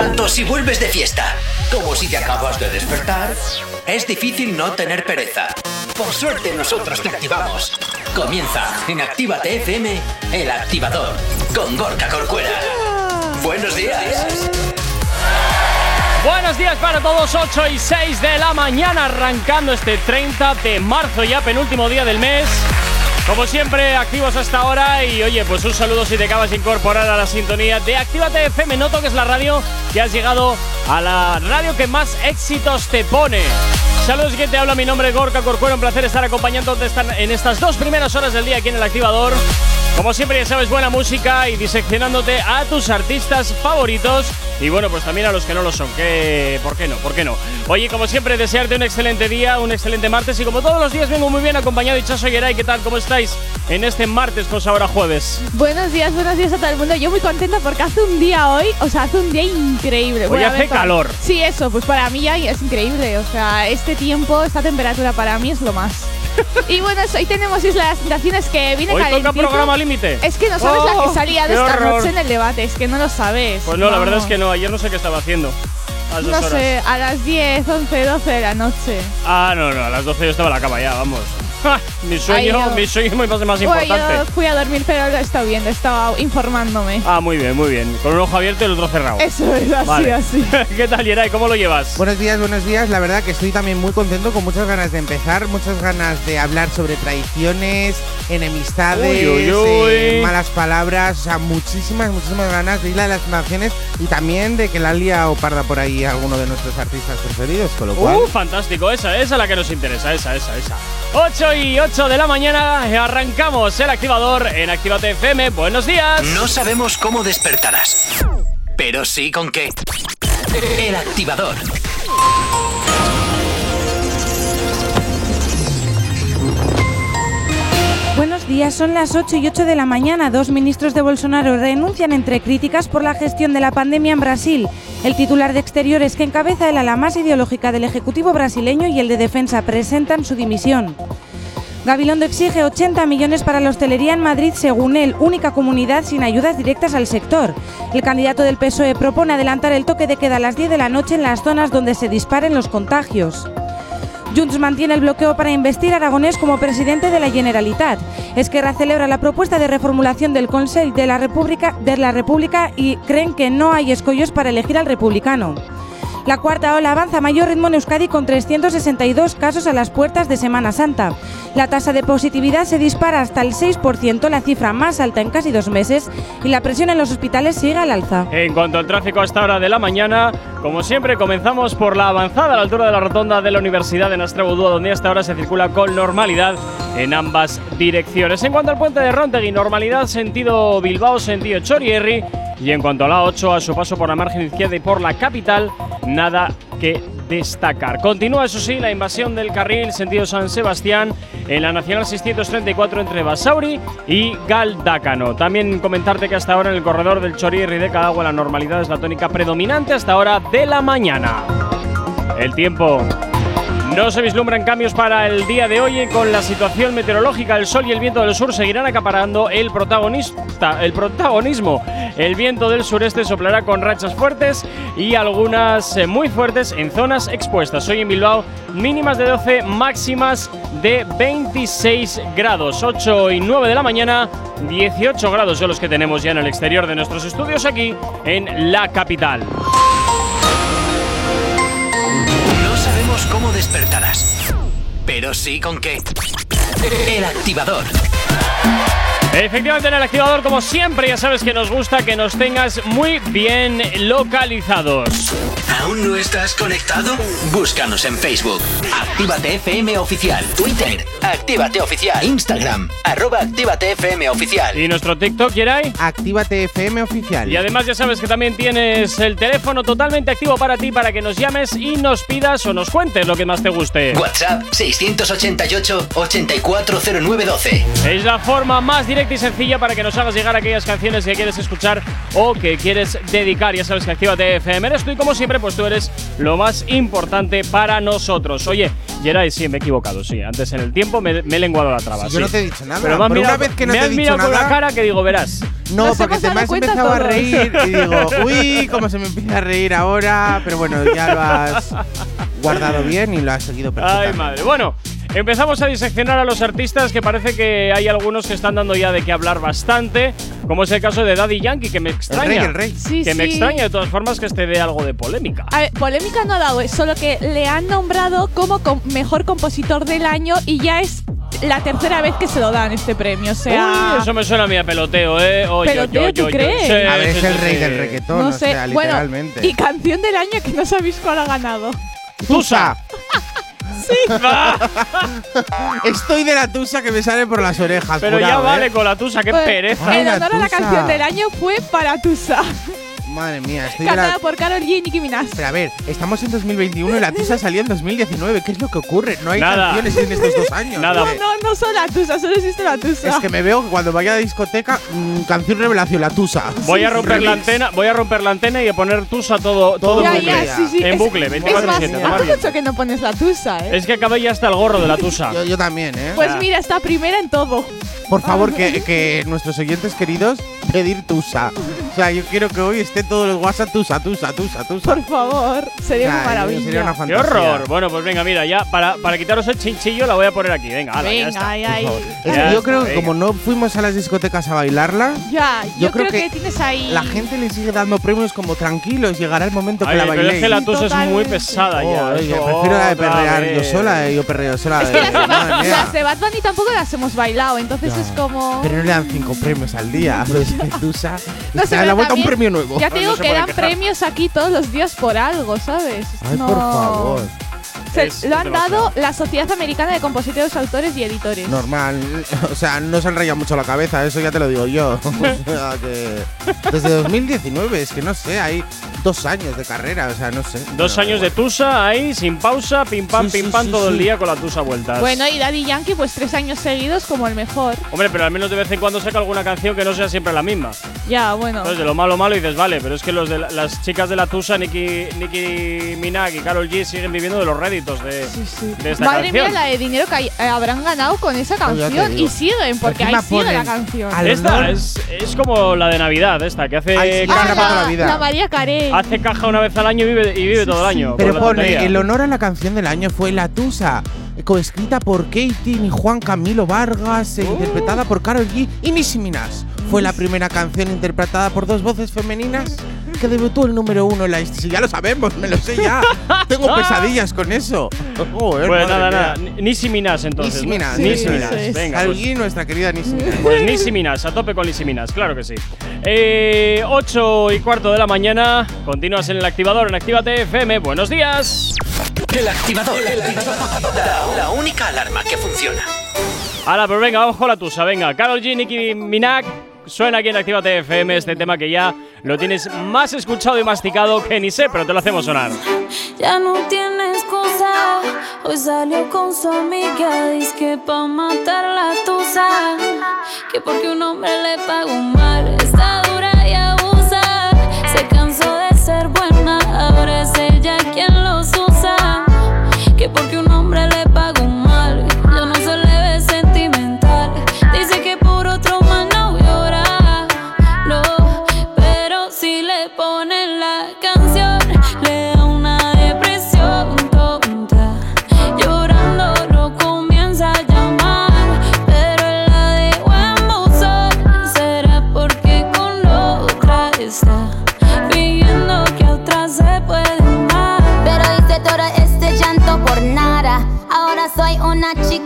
Tanto si vuelves de fiesta como si te acabas de despertar, es difícil no tener pereza. Por suerte nosotros te activamos. Comienza en Actívate FM, el activador, con Gorka Corcuera. Buenos días. Buenos días para todos, 8 y 6 de la mañana, arrancando este 30 de marzo, ya penúltimo día del mes. Como siempre, activos hasta ahora y oye, pues un saludo si te acabas de incorporar a la sintonía de Actívate FM, no toques la radio, que has llegado a la radio que más éxitos te pone. Saludos, que te habla, mi nombre es Gorka Corcuero, un placer estar acompañándote en estas dos primeras horas del día aquí en el activador. Como siempre, ya sabes, buena música y diseccionándote a tus artistas favoritos y bueno, pues también a los que no lo son. ¿Qué? ¿Por qué no? ¿Por qué no? Oye, como siempre, desearte un excelente día, un excelente martes y como todos los días vengo muy bien acompañado y Chaso Yeray, ¿qué tal? ¿Cómo estáis en este martes, pues ahora jueves? Buenos días, buenos días a todo el mundo. Yo muy contenta porque hace un día hoy, o sea, hace un día increíble. Hoy hace calor. Sí, eso, pues para mí ya es increíble. O sea, este tiempo, esta temperatura para mí es lo más y bueno, hoy tenemos las que viene Hoy toca programa límite. Es que no sabes la que oh, salía de esta noche en el debate, es que no lo sabes. Pues no, la verdad es que no, ayer no sé qué estaba haciendo. no sé, a las 10, 11, 12 de la noche. Ah, no, no, a las 12 yo estaba en la cama ya, vamos mi sueño, mi sueño es más, más importante. Yo fui a dormir, pero lo he estado viendo, estaba informándome. Ah, muy bien, muy bien. Con un ojo abierto y el otro cerrado. Eso es, así, así. ¿Qué tal, Yeray? ¿Cómo lo llevas? Buenos días, buenos días. La verdad que estoy también muy contento, con muchas ganas de empezar, muchas ganas de hablar sobre traiciones, enemistades, eh, malas palabras, o sea, muchísimas, muchísimas ganas de ir a las naciones y también de que la lía o parda por ahí alguno de nuestros artistas preferidos, con lo cual… ¡Uh, fantástico! Esa, esa es la que nos interesa, esa, esa, esa. 8 y 8 de la mañana arrancamos el activador en Activate FM. Buenos días. No sabemos cómo despertarás, pero sí con qué. El activador. Buenos días, son las 8 y 8 de la mañana. Dos ministros de Bolsonaro renuncian entre críticas por la gestión de la pandemia en Brasil. El titular de Exteriores que encabeza el ala más ideológica del Ejecutivo brasileño y el de Defensa presentan su dimisión. Gabilondo exige 80 millones para la hostelería en Madrid, según él, única comunidad sin ayudas directas al sector. El candidato del PSOE propone adelantar el toque de queda a las 10 de la noche en las zonas donde se disparen los contagios. Junts mantiene el bloqueo para investir a Aragonés como presidente de la Generalitat. Esquerra celebra la propuesta de reformulación del Consejo de la República, de la República y creen que no hay escollos para elegir al republicano. La cuarta ola avanza a mayor ritmo en Euskadi con 362 casos a las puertas de Semana Santa. La tasa de positividad se dispara hasta el 6%, la cifra más alta en casi dos meses, y la presión en los hospitales sigue al alza. En cuanto al tráfico a esta hora de la mañana, como siempre comenzamos por la avanzada a la altura de la rotonda de la Universidad de Nastrabudúa, donde hasta ahora se circula con normalidad en ambas direcciones. En cuanto al puente de Rontegui, normalidad sentido Bilbao, sentido Chorierri. Y en cuanto a la 8, a su paso por la margen izquierda y por la capital, nada que destacar. Continúa, eso sí, la invasión del carril sentido San Sebastián en la Nacional 634 entre Basauri y Galdácano. También comentarte que hasta ahora en el corredor del Chorierri de Cadagua la normalidad es la tónica predominante hasta ahora de la mañana. El tiempo. No se vislumbran cambios para el día de hoy con la situación meteorológica. El sol y el viento del sur seguirán acaparando el protagonismo. El viento del sureste soplará con rachas fuertes y algunas eh, muy fuertes en zonas expuestas. Hoy en Bilbao mínimas de 12, máximas de 26 grados. 8 y 9 de la mañana, 18 grados son los que tenemos ya en el exterior de nuestros estudios aquí en la capital. Despertarás, pero sí con qué. El activador. Efectivamente, en el activador, como siempre, ya sabes que nos gusta que nos tengas muy bien localizados. ¿Aún no estás conectado? Búscanos en Facebook. Actívate FM Oficial. Twitter. Actívate Oficial. Instagram. Arroba Actívate FM Oficial. ¿Y nuestro TikTok, Yeray? Actívate FM Oficial. Y además ya sabes que también tienes el teléfono totalmente activo para ti para que nos llames y nos pidas o nos cuentes lo que más te guste. WhatsApp 688 840912. Es la forma más directa y sencilla para que nos hagas llegar aquellas canciones que quieres escuchar o que quieres dedicar. Ya sabes que Actívate FM eres tú y como siempre pues pues tú eres lo más importante para nosotros. Oye, Geray, sí, me he equivocado, sí. Antes en el tiempo me, he lenguado la traba. yo no te he dicho nada. Pero más una vez que no me te has mirado con la cara que digo, verás. No, porque te me has empezado a reír y digo, uy, cómo se me empieza a reír ahora. Pero bueno, ya lo has guardado bien y lo has seguido perfectamente. Ay, madre. Bueno, Empezamos a diseccionar a los artistas que parece que hay algunos que están dando ya de qué hablar bastante, como es el caso de Daddy Yankee, que me extraña. El rey, el rey. que me extraña de todas formas que este dé algo de polémica. A ver, polémica no ha dado, es solo que le han nombrado como mejor compositor del año y ya es la tercera vez que se lo dan este premio, o sea… Uy, eso me suena a mí a peloteo, ¿eh? ¿Peloteo, yo, ¿tú crees? a ver, es el rey del reggaetón, no sé. literalmente. y canción del año que no sabéis cuál ha ganado. ¡Tusa! Sí, va. Estoy de la tusa que me sale por las orejas. Pero ya vale ¿eh? con la tusa, qué pereza. El honor a la canción del año fue para Tusa. Madre mía, estoy Cantada por Karol G y Nicki Minaj. Pero a ver, estamos en 2021 y la Tusa salió en 2019. ¿Qué es lo que ocurre? No hay canciones en estos dos años. Nada. No, no, no son la Tusa, solo existe la Tusa. Es que me veo que cuando vaya a la discoteca, mm, canción revelación, la Tusa. Voy a romper la antena, voy a romper la antena y a poner Tusa todo, todo ya, en bucle. Ya, sí, sí. En bucle, 24 Es más, hace mucho que no pones la Tusa, ¿eh? Es que acabé ya hasta el gorro de la Tusa. yo, yo también, ¿eh? Pues mira, está primera en todo. Por favor, que, que nuestros oyentes queridos pedir Tusa. O sea, yo quiero que hoy esté todos los WhatsApp Tusa, Tusa, Tusa, Tusa. Por favor, sería una maravilla. Sería una ¡Qué horror! Bueno, pues venga, mira, ya para, para quitaros el chinchillo la voy a poner aquí. Venga, ala, venga, ya está. Ay, ay. Es que yo creo que como no fuimos a las discotecas a bailarla, ya, yo, creo, que, tienes ahí. La gente le sigue dando premios como tranquilos, llegará el momento que la bailéis. Pero es que la tusa es muy pesada ya. yo prefiero la de perrear yo sola, eh, yo perreo sola. Es que las, las, de Bad Bunny tampoco las hemos bailado, entonces es como. Pero no le dan cinco premios al día. Pues Tusa. No sé, la vuelta un premio nuevo. Ya te digo que dan premios aquí todos los días por algo, ¿sabes? Ay, por favor lo han dado la Sociedad Americana de Compositores, Autores y Editores. Normal. O sea, no se han rayado mucho la cabeza, eso ya te lo digo yo. o sea, que desde 2019, es que no sé, hay dos años de carrera, o sea, no sé. Dos años de Tusa ahí, sin pausa, pim pam, pim pam, todo el día con la Tusa vueltas. Bueno, y Daddy Yankee, pues tres años seguidos como el mejor. Hombre, pero al menos de vez en cuando saca alguna canción que no sea siempre la misma. Ya, bueno. Entonces, de lo malo, malo dices, vale, pero es que los de las chicas de la Tusa, Nicki, Nicki Minaj y Carol G, siguen viviendo de los réditos de, esta Madre mía, la de dinero que eh, habrán ganado con esa canción. Y siguen, porque ahí sigue la canción. Esta es, es, como la de Navidad, esta, que hace caja la, la, vida. la María Carey. Hace caja una vez al año y vive, y vive todo el año. Pero pone, el honor a la canción del año fue La Tusa, coescrita por Katie y Juan Camilo Vargas, e interpretada por Carol G y Nicki Minaj. Fue la primera canción interpretada por dos voces femeninas que debutó el número uno en la Si ya lo sabemos, me lo sé ya. Tengo pesadillas con eso. Joder, pues nada, nada. Nisi Minas entonces. Nisi Minas. Nisi Minas. Venga. Pues. nuestra querida Nisi Minas. Pues Nisi Minas, a tope con Nisi Minas, claro que sí. Eh, 8 y cuarto de la mañana. Continúas en el activador en Actívate FM. Buenos días. El activador. El activador. La, la única alarma que funciona. Hala, pues venga, vamos con la tusa. Venga, Carol G, Nicki Minaj. Suena aquí en Actívate FM este tema que ya lo tienes más escuchado y masticado que ni sé, pero te lo hacemos sonar. Ya no tienes cosa, hoy salió con su amiga, dice que pa' matar la tusa, que porque un hombre le pagó mal, está dura y abusa, se cansó de ser buena, ahora es ella quien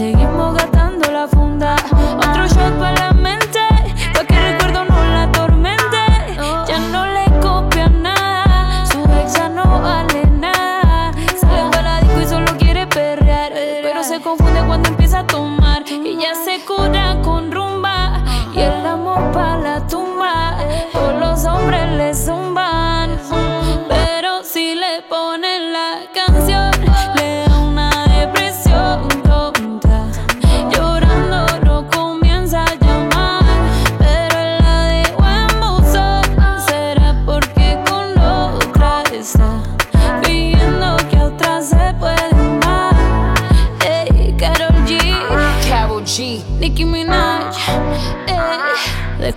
you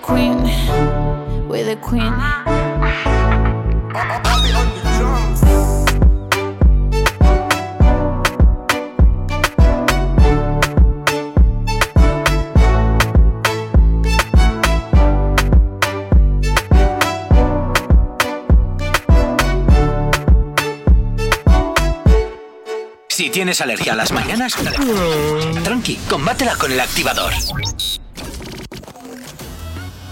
Queen, we're the Queen. Si tienes alergia a las mañanas, tranqui, combátela con el activador.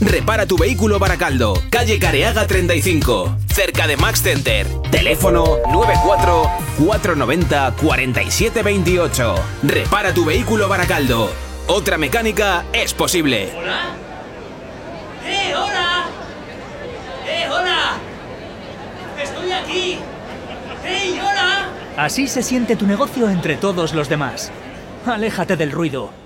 Repara tu vehículo Baracaldo, calle Careaga 35, cerca de Max Center. Teléfono 94 490 4728. Repara tu vehículo Baracaldo. Otra mecánica es posible. ¿Hola? ¡Eh, hola! ¡Eh, hola! ¡Estoy aquí! ¡Hey, hola! Así se siente tu negocio entre todos los demás. Aléjate del ruido.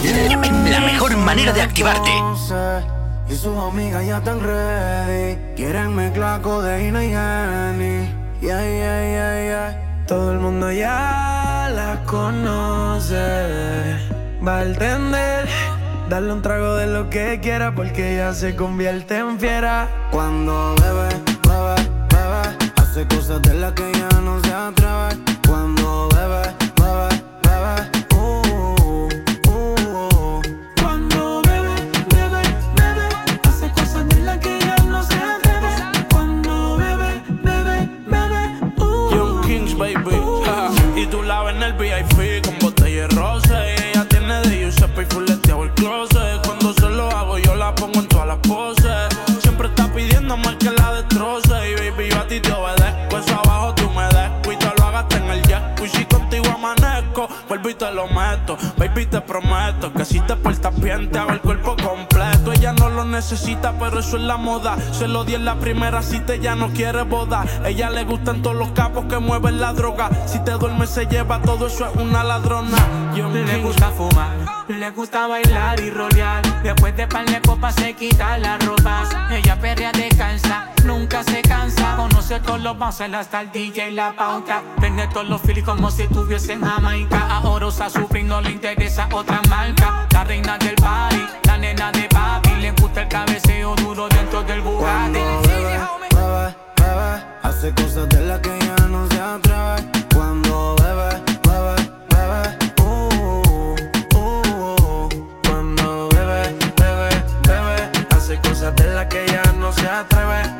La mejor manera de activarte. Y sus amigas ya están ready. Quieren y Henny. Yeah, yeah, yeah, yeah. Todo el mundo ya la conoce. Va a entender. Darle un trago de lo que quiera porque ella se convierte en fiera. Cuando bebe, bebe, bebe. Hace cosas de las que ya no se atreve. Amanezco, vuelvo y te lo meto. Baby, te prometo que si te portas bien, te hago el cuerpo completo. Ella no lo necesita, pero eso es la moda. Se lo di en la primera cita, ella no quiere boda. Ella le gustan todos los capos que mueven la droga. Si te duermes, se lleva todo eso, es una ladrona. Yo Le gusta fumar, le gusta bailar y rolear. Después de par de copas se quita las ropas. Ella perrea descansa, nunca se cansa. Conoce todos los bouncers hasta el DJ y la pauta. Vende todos los filis como si estuviese en Jamaica. Ahora usa su no le interesa otra marca. La reina del party, la nena de papi. Le gusta el cabeceo duro dentro del Bugatti. bebe, bebe, hace cosas de las que ya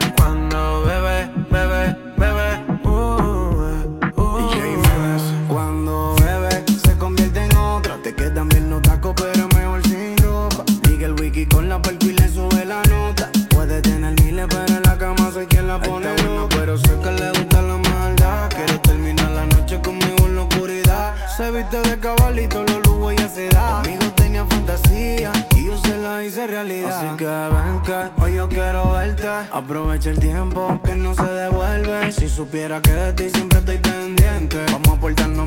Aprovecha el tiempo que no se devuelve. Si supiera que de ti siempre estoy pendiente. Vamos a portarnos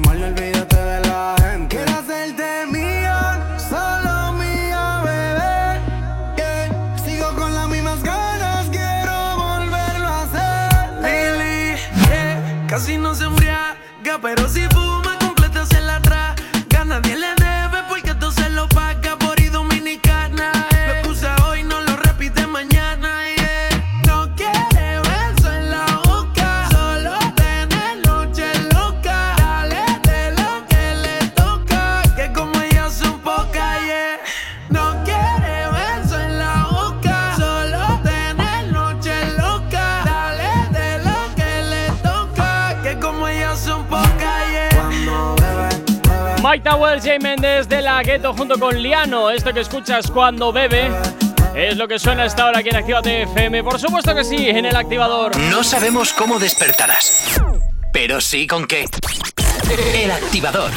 Mike Towers, Jay Méndez de la Gueto junto con Liano. Esto que escuchas cuando bebe es lo que suena hasta ahora aquí en Actívate FM. Por supuesto que sí, en el activador. No sabemos cómo despertarás, pero sí con qué. El activador.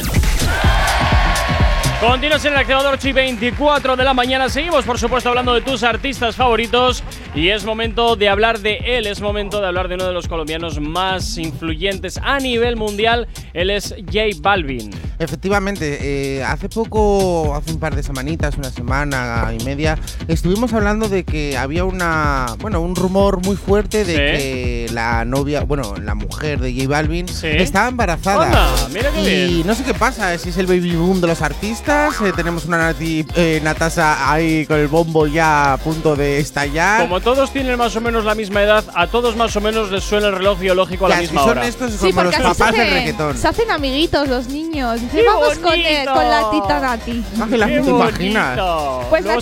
Continuas en el activador Chi 24 de la mañana. Seguimos, por supuesto, hablando de tus artistas favoritos. Y es momento de hablar de él. Es momento de hablar de uno de los colombianos más influyentes a nivel mundial. Él es J Balvin. Efectivamente, eh, hace poco, hace un par de semanitas, una semana y media, estuvimos hablando de que había una, bueno, un rumor muy fuerte de Sí. que la novia, bueno, la mujer de J Balvin estaba embarazada. Anda, mira qué y bien. no sé qué pasa, si es el baby boom de los artistas, eh, tenemos una Nati, eh, Natasha ahí con el bombo ya a punto de estallar. Como todos tienen más o menos la misma edad, a todos más o menos les suena el reloj biológico a la Ya, si misma son hora. estos Sí, como los porque así papás se, del reggaetón. se hacen amiguitos los niños. Dicen, ¡Qué vamos con, eh, con la tita Nati. ¡Qué ¿te imaginas? Pues Luego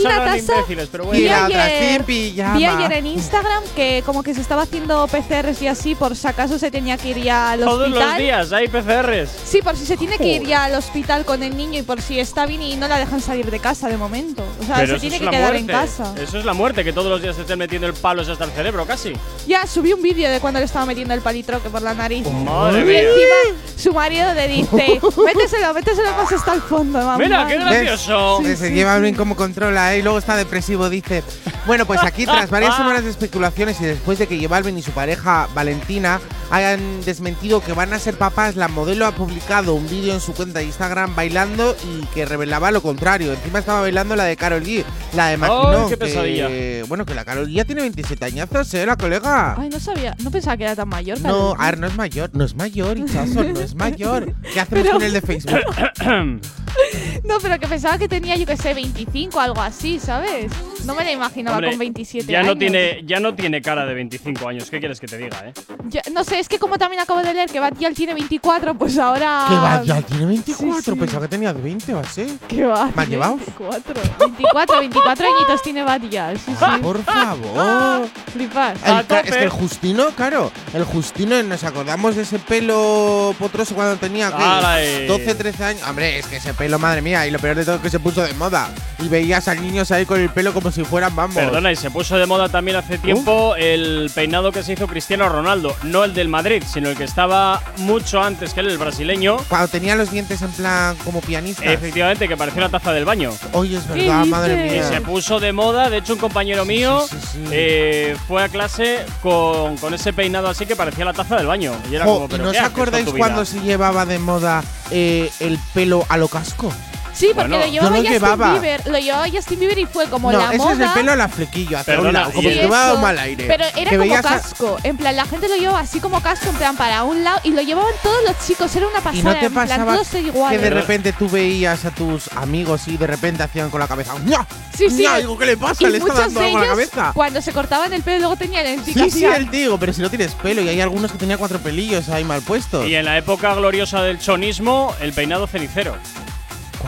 pero bueno. vi ayer-. Vi ayer en Instagram que como que se estaba haciendo PCRs y así por si acaso se tenía que ir ya al Todos hospital. los días hay PCRs. Sí, por si se tiene que ir ya al hospital con el niño y por si está bien y no la dejan salir de casa de momento. O sea, Pero se eso tiene es que la quedar en muerte. casa. Eso es la muerte, que todos los días se estén metiendo el palo hasta el cerebro, casi. Ya subí un vídeo de cuando le estaba metiendo el palitroque por la nariz. Madre y mía. encima su marido le dice, méteselo, méteselo más hasta el fondo, mamá. Mira, qué gracioso. Se lleva bien cómo controla, ¿eh? Y luego está depresivo, dice. Bueno, pues aquí, tras varias semanas de especulaciones y después de que J Balvin y su pareja Valentina hayan desmentido que van a ser papás, la modelo ha publicado un vídeo en su cuenta de Instagram bailando y que revelaba lo contrario. Encima estaba bailando la de Carol G, la de Maquinón. qué que- pesadilla. bueno, que la Carol G ya tiene 27 añazos, ¿eh? La colega. Ay, no sabía, no pensaba que era tan mayor. No, a ver, no es mayor, no es mayor, Ichazo, no es mayor. ¿Qué hacemos Pero- con el de Facebook? No, pero que pensaba que tenía, yo que sé, 25 algo así, ¿sabes? No me la imaginaba Hombre, con 27 ya años. no tiene ya no tiene cara de 25 años. ¿Qué quieres que te diga, eh? Ya- no sé, es que como también acabo de leer que Batial tiene 24, pues ahora. Que ya tiene 24. Sí, sí. Pensaba que tenía de 20 o así. ¿Qué va? ¿Me has llevado? 24. 24, 24 añitos tiene Batial. Sí, sí. Por favor. Flipas. Es que el Justino, claro, el Justino, nos acordamos de ese pelo potroso cuando tenía ¿qué? Ala, eh. 12, 13 años. Hombre, es que ese pelo, madre mía, y lo peor de todo es que se puso de moda. Y veías a niños ahí con el pelo como si fueran, vamos. Perdona, y se puso de moda también hace tiempo el peinado que se hizo Cristiano Ronaldo. No el del Madrid, sino el que estaba mucho antes que él, el brasileño. Cuando tenía los dientes en plan como pianista. Efectivamente, que parecía una taza del baño. Oye, es verdad, madre Y mía. se puso de moda. De hecho, un compañero mío eh, fue a clase con, con ese peinado así que parecía la taza del baño. Y era Jo, como, ¿y ¿pero ¿No qué os acordáis cuando se llevaba de moda eh, el pelo a lo casco? Sí, porque Bueno, lo llevaba lo Justin llevaba. Bieber. Lo llevaba Justin Bieber y fue como no, la ese moda. es el pelo a la flequillo, hacia un Perdona, lado, como y si eso. dado mal aire. Pero era Que como veías a- casco. En plan, la gente lo llevaba así como casco, en plan, para un lado. Y lo llevaban todos los chicos. Era una pasada. ¿Y no te en plan, pasaba todos que iguales. de repente tú veías a tus amigos y de repente hacían con la cabeza ¡Ña! Sí, sí. ¡Ña! Digo, ¿qué le pasa? Y Le está muchos dando algo a la cabeza. Cuando se cortaban el pelo, luego tenían el Sí, sí, el digo, pero si no tienes pelo y hay algunos que tenían cuatro pelillos ahí mal puestos. Y en la época gloriosa del chonismo, el peinado cenicero.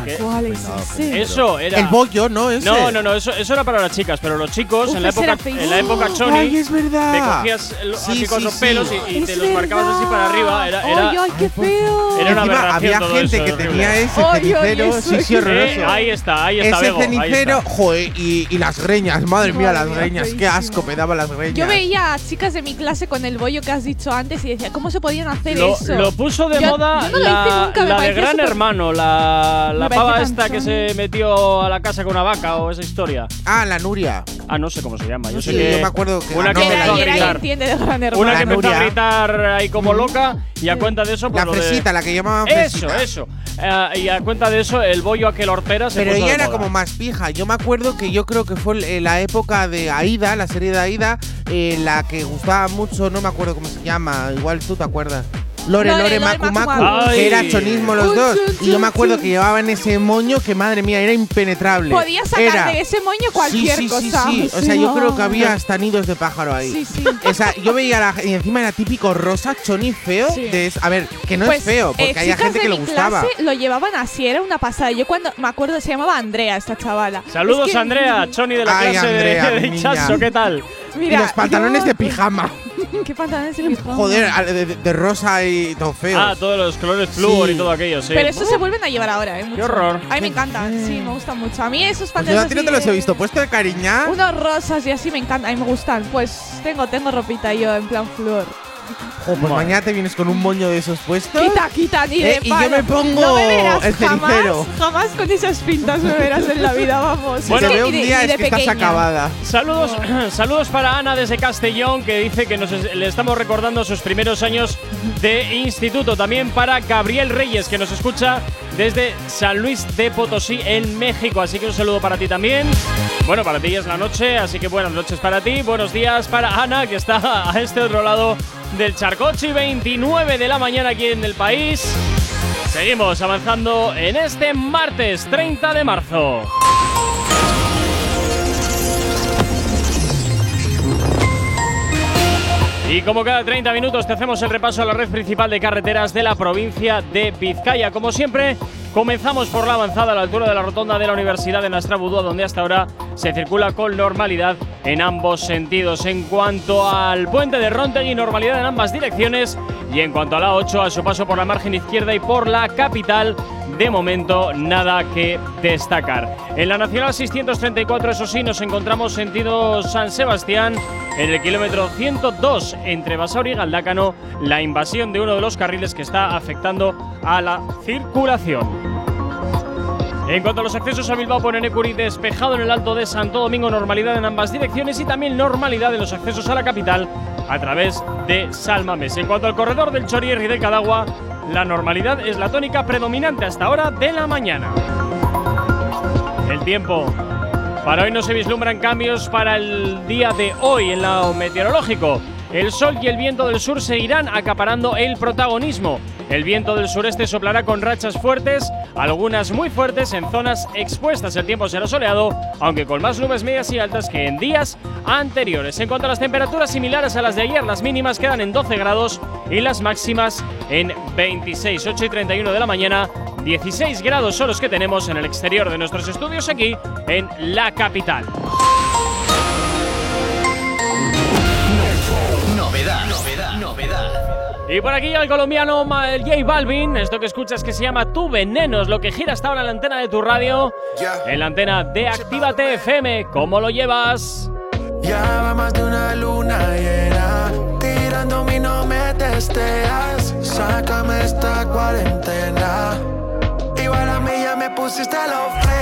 ¿Qué? ¿Cuál es ese? Eso era. El bollo, ¿no? Ese. No, no, no, eso, eso era para las chicas, pero los chicos Uf, en la época en la época choni Ay, es verdad. te cogías Sí, así con sí, los sí. pelos y, y te los marcabas así para arriba, era era, ¡Ay, ay, qué feo! era una Encima había todo gente eso, que tenía ese Ay, cenicero, eso sí, es sí, horroroso. Eh, ahí está, ahí está ese Bego, cenicero, está. joder, y, y las greñas, madre mía, las mía, greñas, qué asco me daba las greñas. Yo veía a chicas de mi clase con el bollo que has dicho antes y decía, ¿cómo se podían hacer eso? lo puso de moda yo no lo hice la, nunca, me la de Gran Hermano, la, la pava esta que se metió a la casa con una vaca o esa historia. Ah, la Nuria. Ah, no sé cómo se llama. Yo sé Sí, que yo me acuerdo que una ganó que Que empezó era, a gritar. de. Una que empezó a gritar ahí como loca y a cuenta de eso pues La lo de- fresita, la que llamaban Eso, fresita. eso. Eh, y a cuenta de eso, el bollo aquel hortera se Pero puso ella de era moda. como más fija. Yo me acuerdo que yo creo que fue eh, la época de Aida, la serie de Aida, eh, la que gustaba mucho, no me acuerdo cómo se llama, igual tú te acuerdas. Lore, Lore, Macu, Macu, Ay. era chonismo los Uy, dos. chu, Y yo me acuerdo que llevaban ese moño que, madre mía, era impenetrable. Podías sacar Era- de ese moño cualquier sí, sí, sí, cosa. Sí, O sea, yo creo que había hasta nidos de pájaro ahí. Sí, sí. O sea, yo veía la, y encima era típico rosa, choni feo. Sí. de es- a ver, que no Pues, es feo, porque eh, había chicas gente de que le mi gustaba. clase lo llevaban así, era una pasada. Yo cuando me acuerdo se llamaba Andrea esta chavala. Saludos Es que- Andrea, Choni de la Ay, clase de- Andrea, de, Chaso. ¿qué tal? Mira, y los pantalones yo- de pijama. ¿Qué pantalones de pijama? Joder, de, de- de rosa y todo feo. Ah, todos los colores flúor Sí. y todo aquello, sí. Pero eso se vuelven a llevar ahora, ¿eh? Mucho. horror. A mí me encanta, sí, me gustan mucho. A mí esos Pues yo pantalones. a ti no te los he de- visto puesto de cariña. Unos rosas y así me encantan, a mí me gustan. Pues tengo, tengo ropita yo en plan flor. Jo, pues mañana te vienes con un moño de esos puestos. Quita, quita, ni de Eh, y yo me pongo no me verás el jamás, cenicero. jamás con esas pintas me verás en la vida, vamos. Bueno, te veo un de- día ni es de que estás acabada. Saludos, saludos para Ana desde Castellón que dice que nos es- le estamos recordando sus primeros años de instituto. También para Gabriel Reyes que nos escucha desde San Luis de Potosí en México. Así que un saludo para ti también. Bueno, para ti es la noche, así que buenas noches para ti. Buenos días para Ana que está a este otro lado del Charcochi, 29 de la mañana aquí en el país. Seguimos avanzando en este martes 30 de marzo. Y como cada 30 minutos te hacemos el repaso a la red principal de carreteras de la provincia de Vizcaya. Como siempre, comenzamos por la avanzada a la altura de la rotonda de la Universidad de Nastrabudúa, donde hasta ahora se circula con normalidad en ambos sentidos. En cuanto al puente de Rontegui, normalidad en ambas direcciones. Y en cuanto a la 8, a su paso por la margen izquierda y por la capital, de momento nada que destacar. En la Nacional 634, eso sí, nos encontramos sentido San Sebastián en el kilómetro 102 entre Basauri y Galdácano, la invasión de uno de los carriles que está afectando a la circulación. En cuanto a los accesos a Bilbao por Enecuri, despejado en el Alto de Santo Domingo, normalidad en ambas direcciones y también normalidad en los accesos a la capital a través de Salmames. En cuanto al corredor del Chorier y del Cadagua, la normalidad es la tónica predominante hasta ahora de la mañana. El tiempo. Para hoy no se vislumbran cambios para el día de hoy en lo meteorológico. El sol y el viento del sur seguirán acaparando el protagonismo. El viento del sureste soplará con rachas fuertes, algunas muy fuertes en zonas expuestas. El tiempo será soleado, aunque con más nubes medias y altas que en días anteriores. En cuanto a las temperaturas similares a las de ayer, las mínimas quedan en 12 grados y las máximas en 26, 8 y 31 de la mañana. 16 grados son los que tenemos en el exterior de nuestros estudios aquí en la capital. Y por aquí el colombiano J Balvin, esto que escuchas que se llama Tu Veneno, es lo que gira hasta ahora en la antena de tu radio, en la antena de Actívate FM, ¿cómo lo llevas? Ya va más de una luna llena, tirándome y no me testeas, sácame esta cuarentena, igual a mí ya me pusiste los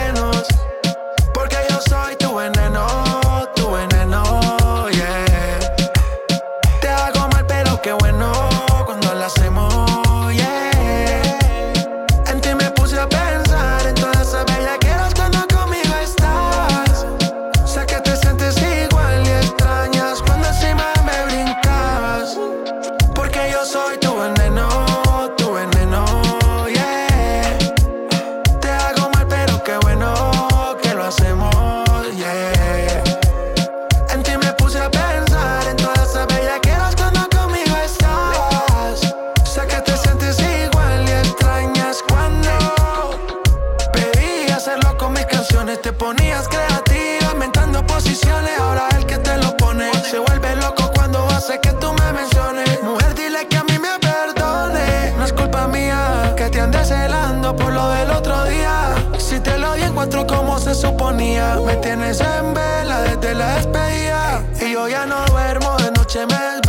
suponía. Me tienes en vela desde la despedida. Y yo ya no duermo, de noche me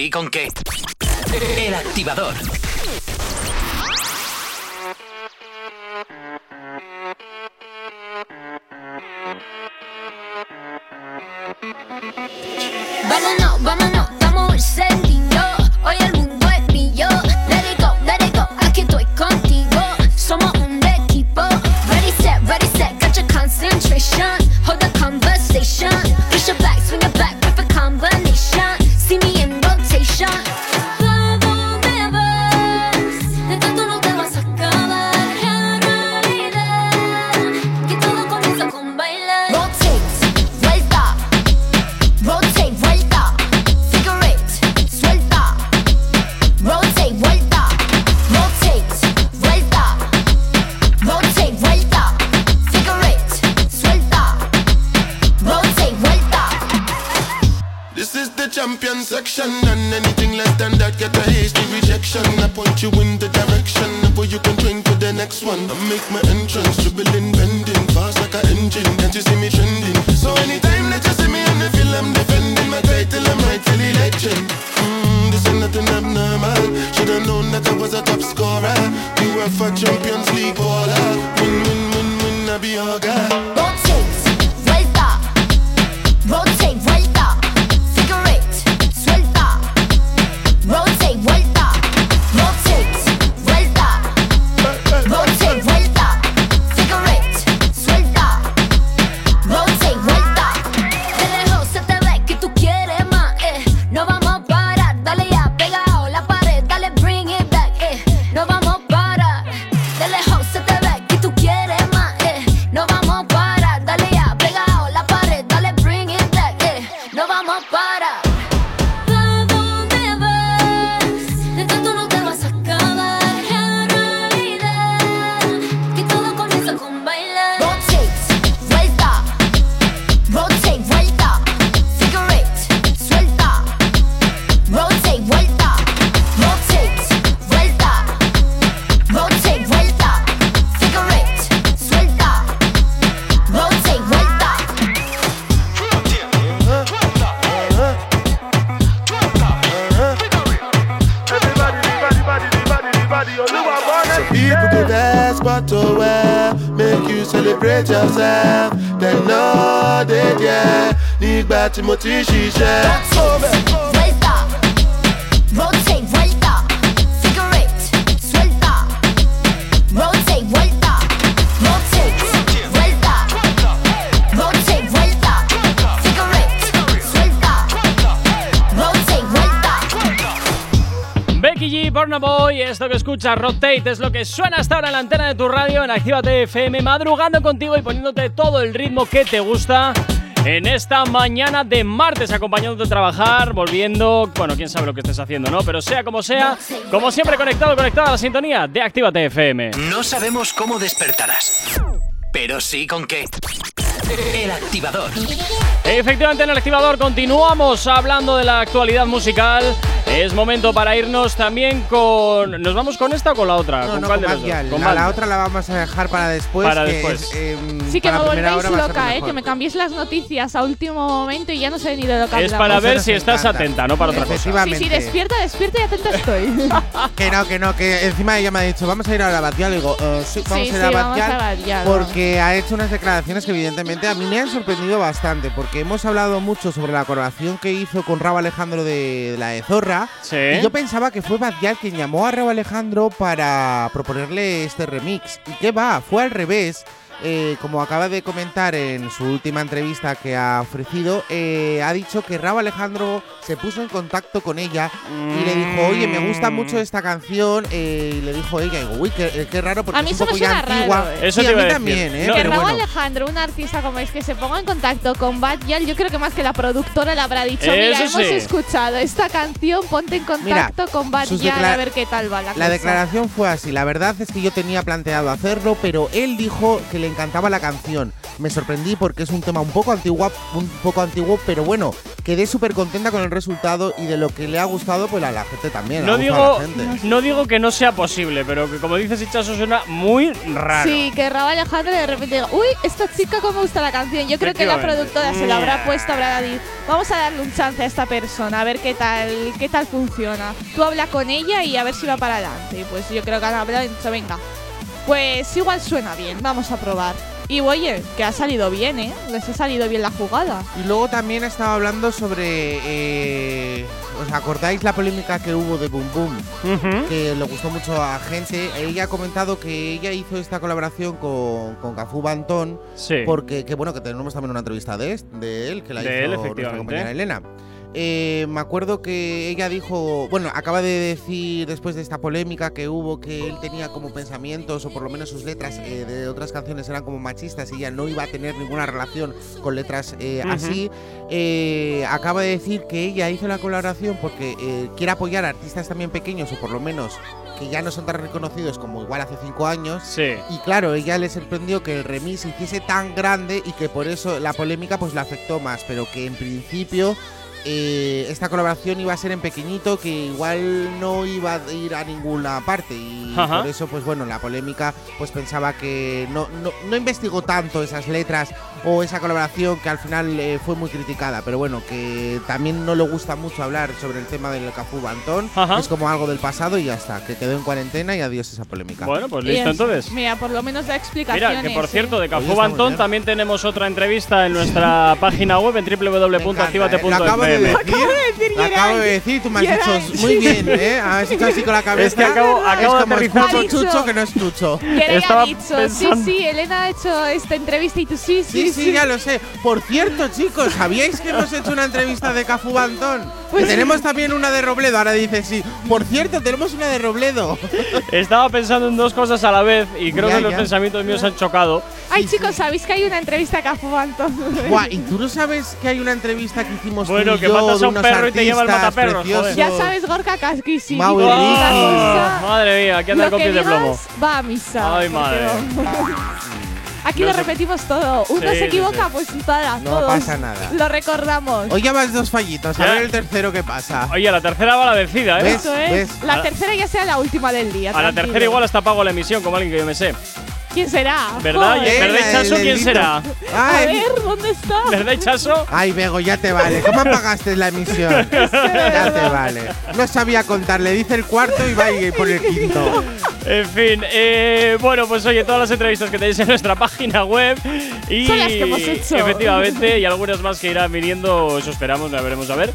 ¿Sí? ¿Con qué? Esto que escuchas, Rotate, es lo que suena hasta ahora en la antena de tu radio en Actívate FM, madrugando contigo y poniéndote todo el ritmo que te gusta. En esta mañana de martes, acompañándote a trabajar, volviendo, bueno, quién sabe lo que estés haciendo, ¿no? Pero sea como sea, como siempre conectado, conectada a la sintonía de Actívate FM. No sabemos cómo despertarás, pero sí con qué. El activador. Efectivamente, en el activador continuamos hablando de la actualidad musical. Es momento para irnos también con. ¿Nos vamos con esta o con la otra? No, ¿Con no, cuál con de las Bad dos? Gyal. Con La, otra la vamos a dejar para después. Para que después. es, em, Sí, que me volvéis loca, lo eh, que me cambiéis las noticias a último momento y ya no sé ni de lo que Es para ver si estás encanta. atenta, no para otra cosa. Sí, sí, despierta, despierta y atenta estoy. Que no, que no, que encima ella me ha dicho, vamos a ir a la Batial. Digo, "Eh, sí, vamos Sí, a ir sí, a vamos Batial. a Batial, Porque ha hecho unas declaraciones que, evidentemente, a mí me han sorprendido bastante. Porque hemos hablado mucho sobre la colaboración que hizo con Rabo Alejandro de, de la de Zorra. Sí. Y yo pensaba que fue Batial quien llamó a Rabo Alejandro para proponerle este remix. ¿Y qué va? Fue al revés. Eh, como acaba de comentar en su última entrevista que ha ofrecido, eh, ha dicho que Rabo Alejandro se puso en contacto con ella y le dijo, oye, me gusta mucho esta canción. eh, y le dijo ella, digo, uy, qué, qué raro, porque A mí es un eso poco me ya antigua. raro, eh. Eso sí, te a mí también. ¿eh? No, que Raúl bueno. Alejandro, un artista como es que se ponga en contacto con Bad Gyal, yo creo que más que la productora le habrá dicho, mira, Eso hemos sí. escuchado esta canción, ponte en contacto con Bad declara- a ver qué tal va la, La cosa. declaración fue así. La verdad es que yo tenía planteado hacerlo, pero él dijo que le encantaba la canción. Me sorprendí porque es un tema un poco antiguo, un poco antiguo, pero bueno, quedé súper contenta con el resultado y de lo que le ha gustado, pues a la gente también. No digo, no digo que no sea posible, pero que como dices, Hichazo suena muy raro. Sí, que Raúl Alejandro de repente diga, uy, esta chica cómo gusta la canción. Yo creo que la productora se la habrá Nah. puesto, habrá dicho, vamos a darle un chance a esta persona, a ver qué tal, qué tal funciona. Tú habla con ella y a ver si va para adelante. Pues yo creo que han hablado y dicho, venga, pues igual suena bien, vamos a probar. Y oye, que ha salido bien, ¿eh? Les ha salido bien la jugada. Y luego también estaba hablando sobre. eh, ¿Os acordáis la polémica que hubo de Boom Boom? Que le gustó mucho a gente. Ella ha comentado que ella hizo esta colaboración con, con Cafú Bantón. Sí. Porque, que bueno, que tenemos también una entrevista de, de él, que la De hizo él, nuestra compañera Elena. Eh, me acuerdo que ella dijo, bueno, acaba de decir después de esta polémica que hubo que él tenía como pensamientos o por lo menos sus letras eh, de otras canciones eran como machistas y ella no iba a tener ninguna relación con letras eh, Ujú. así. Eh, acaba de decir que ella hizo la colaboración porque eh, quiere apoyar a artistas también pequeños o por lo menos que ya no son tan reconocidos como igual hace cinco años. Sí. Y claro, ella le sorprendió que el remix se hiciese tan grande y que por eso la polémica pues la afectó más, pero que en principio eh, esta colaboración iba a ser en pequeñito, que igual no iba a ir a ninguna parte y Ajá. por eso pues bueno, la polémica pues pensaba que no, no, no investigó tanto esas letras o esa colaboración que al final eh, fue muy criticada, pero bueno, que también no le gusta mucho hablar sobre el tema del Cafú Bantón, Ajá. es como algo del pasado y ya está, que quedó en cuarentena y adiós esa polémica. Bueno, pues listo es- entonces. Mira, por lo menos da explicaciones. Mira, que por ¿eh? cierto, de Cafú Bantón también tenemos otra entrevista en nuestra página web en Me ¿eh? Lo acabo de decir. Lo acabo de decir, tú me has dicho muy bien, ¿eh? Has hecho así con la cabeza. Es que acabo- acabo de es como aterrizar. escucho Ha dicho- chucho que no es chucho. Estaba ha dicho, pensando- sí, sí, Elena ha hecho esta entrevista y tú sí, sí, Sí, sí, ya lo sé. Por cierto, chicos, ¿sabíais que hemos hecho una entrevista de Cafú Bantón? Pues Que tenemos también una de Robledo. Ahora dice sí. Por cierto, tenemos una de Robledo. Estaba pensando en dos cosas a la vez y creo Ya, que los ya. pensamientos míos han chocado. Ay, chicos, ¿sabéis que hay una entrevista a Cafú Bantón? Buah, ¿y tú no sabes que hay una entrevista que hicimos tú Bueno, y que yo matas de a un perro y te lleva el preciosos? ya sabes, Gorka Ricky. cosa, Madre mía, aquí anda copias de plomo. va a misa. Ay, madre. vamos. Aquí No lo repetimos todo. Uno Sí, se equivoca, sí. pues para No todos. pasa nada. Lo recordamos. Hoy ya vas dos fallitos. A ver el tercero qué pasa. Oye, la tercera va a la vencida, ¿eh? ¿Ves? Eso es. ¿Ves? La tercera ya sea la última del día. A la tranquilo. tercera igual hasta pago la emisión, como alguien que yo me sé. ¿Quién será? ¿Verdad? Joder. ¿Verdad, la Chaso? ¿Quién será? A Ay, ver, ¿dónde está? ¿Verdad, Chaso? Ay, Bego, ya te vale. ¿Cómo apagaste la emisión? ya te vale. No sabía contar, le dice el cuarto y va y por el quinto. En fin, eh, bueno, pues oye, todas las entrevistas que tenéis en nuestra página web y Son las que hemos hecho. efectivamente y algunas más que irán viniendo, eso esperamos, la veremos a ver.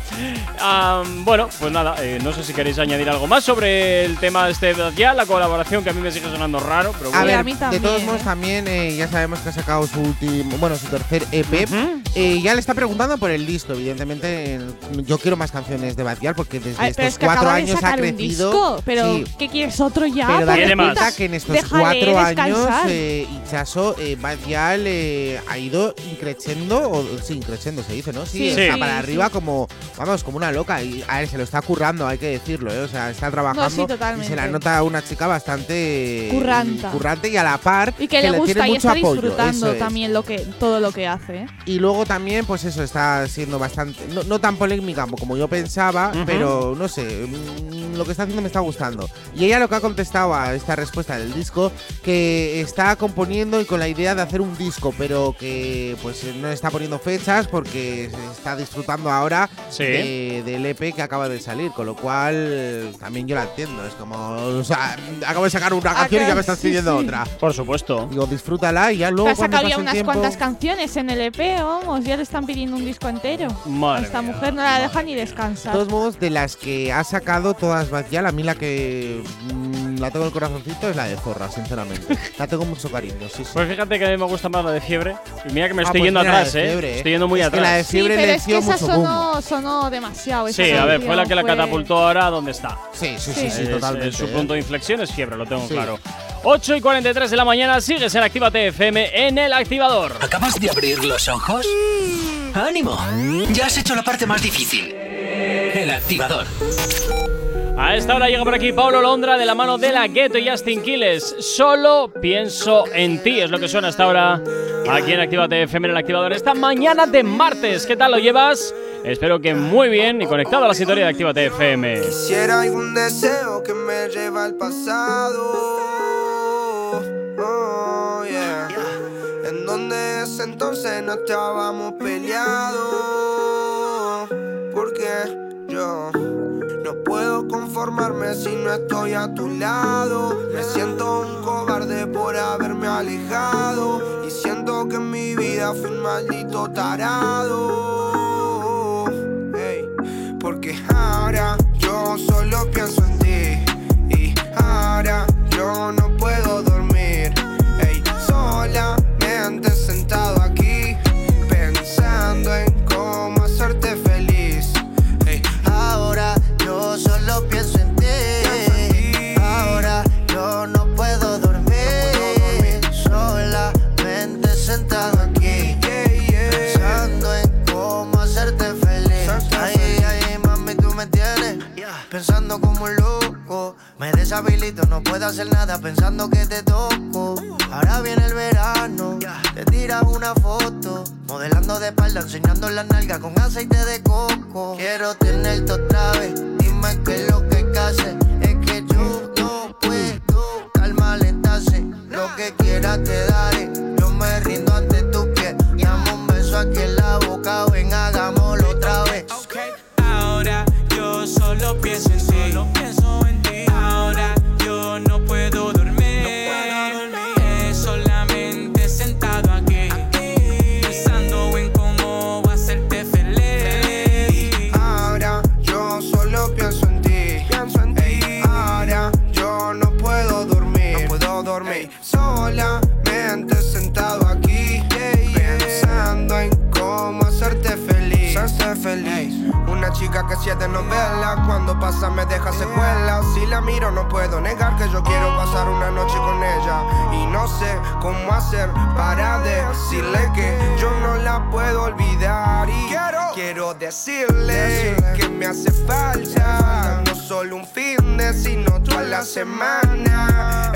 Am, bueno, pues nada, eh, no sé si queréis añadir algo más sobre el tema de este ya, la colaboración que a mí me sigue sonando raro, pero A bueno. ver, a mí de también, todos modos también eh, ya sabemos que ha sacado su último, bueno, su tercer EP. Eh, ya le está preguntando por el disco, evidentemente. Yo quiero más canciones de Batial porque desde Ay, estos es que cuatro años ha crecido. disco, pero Sí, ¿qué quieres otro ya? pero date cuenta que en estos Déjale cuatro años eh, Ichazo, eh, Batial eh, ha ido increciendo, o sí, increciendo se dice, ¿no? Sí, Sí, está sí, para arriba como, vamos, como una loca. Y a ver, se lo está currando, hay que decirlo, ¿eh? O sea, está trabajando. totalmente. Y se la nota una chica bastante Curranta. currante y a la par Y que, le tiene gusta y mucho está apoyo, disfrutando es. también lo que, todo lo que hace. ¿eh? Y luego también, pues eso, está siendo bastante. No, no tan polémica como yo pensaba, Ujú. pero no sé. mm, Lo que está haciendo me está gustando. Y ella lo que ha contestado a esta respuesta del disco, que está componiendo y con la idea de hacer un disco, pero que pues no está poniendo fechas porque está disfrutando ahora Sí. de- del EP que acaba de salir, con lo cual también yo la entiendo. Es como, o sea, acabo de sacar una canción y ya me estás sí, pidiendo sí. otra. Por supuesto. Digo, disfrútala y ya luego ha sacado ya unas tiempo- cuantas canciones en el EP, vamos, ya le están pidiendo un disco entero. Madre a esta mía. mujer no la deja ni De descansar. todos modos, de las que ha sacado todas Batial, a mí la que mm, la tengo en el corazoncito es la de Zorra, sinceramente. la tengo mucho cariño, sí, sí. Pues fíjate que a mí me gusta más la de fiebre. Y mira que me Ah, estoy pues yendo atrás, de eh. Fiebre, eh. Estoy yendo muy Es que atrás. la de sí, Fiebre pero le es que esa mucho boom. sonó, sonó demasiado. esa Sí, a ver, fue la que la catapultó ahora donde está. Sí, sí, sí, Sí. sí, totalmente. su eh. punto de inflexión es fiebre, lo tengo Sí. claro. 8 y 43 de la mañana, sigues en Actívate FM en el activador. ¿Acabas de abrir los ojos? ¡Ánimo! Ya has hecho la parte más difícil. El activador. A esta hora llega por aquí Pablo Londra de la mano de la Ghetto y Justin Quiles. Solo pienso en ti, es lo que suena hasta ahora aquí en Actívate FM en el activador. Esta mañana de martes, ¿qué tal lo llevas? Espero que muy bien y conectado a la sintonía de Actívate FM. Quisiera algún deseo que me lleva al pasado. Ese entonces no estábamos peleados. Porque yo no puedo conformarme si no estoy a tu lado. Me siento un cobarde por haberme alejado. Y siento que en mi vida fui un maldito tarado. Ey, Porque ahora yo solo pienso en ti. Y ahora yo no Me deshabilito, no puedo hacer nada pensando que te toco. Ahora viene el verano, te tiras una foto. Modelando de espalda, enseñando la nalga con aceite de coco. Quiero tenerte otra vez, dime qué es lo que que hacer. Es que yo no puedo calmar lentase. Lo que quieras te daré, yo me rindo ante tu pies. Dame un beso aquí en la boca, ven, hagámoslo dormir. Solamente sentado aquí. Pensando en cómo hacerte feliz. Hacerte feliz. Una chica que siete novelas. Cuando pasa me deja secuelas. Si la miro no puedo negar que yo quiero pasar una noche con ella. Y no sé cómo hacer para decirle que yo no la puedo olvidar. Y quiero, decirle, que me hace falta. No solo un fin de, sino toda la semana.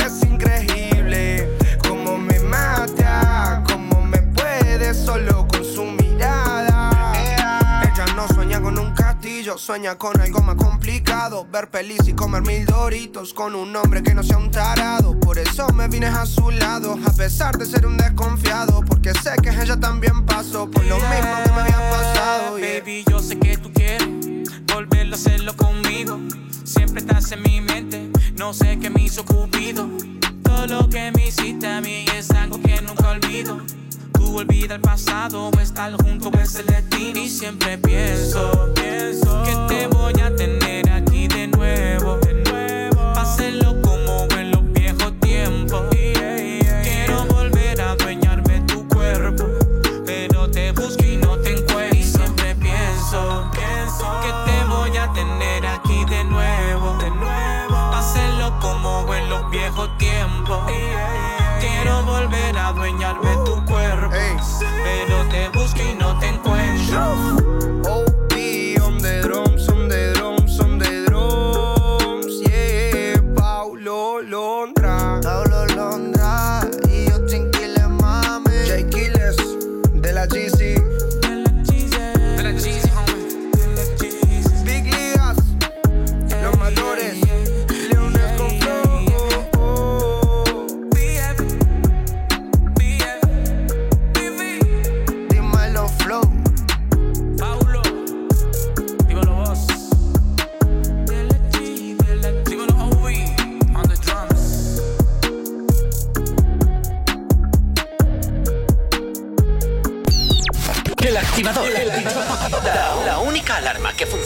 Sueña con algo más complicado. Ver pelis y comer mil doritos con un hombre que no sea un tarado. Por eso me vine a su lado, a pesar de ser un desconfiado. Porque sé que ella también pasó por lo mismo que me había pasado. yeah. Baby, yo sé que tú quieres volverlo a hacerlo conmigo. Siempre estás en mi mente. No sé qué me hizo Cupido. Todo lo que me hiciste a mí es algo que nunca olvido. Olvida el pasado, o estar junto es el destino. Y siempre pienso que te voy a tener show.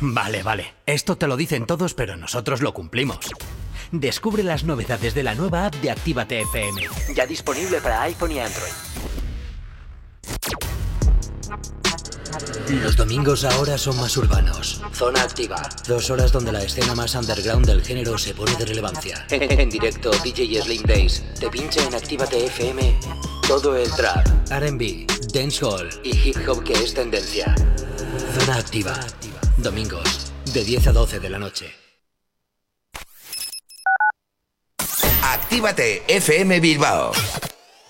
Vale, vale. Esto te lo dicen todos, pero nosotros lo cumplimos. Descubre las novedades de la nueva app de Actívate FM. Ya disponible para iPhone y Android. Los domingos ahora son más urbanos. Zona activa. Dos horas donde la escena más underground del género se pone de relevancia. En directo, DJ Slim Days te pincha en Actívate FM todo el trap, RB, dancehall y hip hop que es tendencia. Zona activa. Domingos, de 10 a 12 de la noche. Actívate FM Bilbao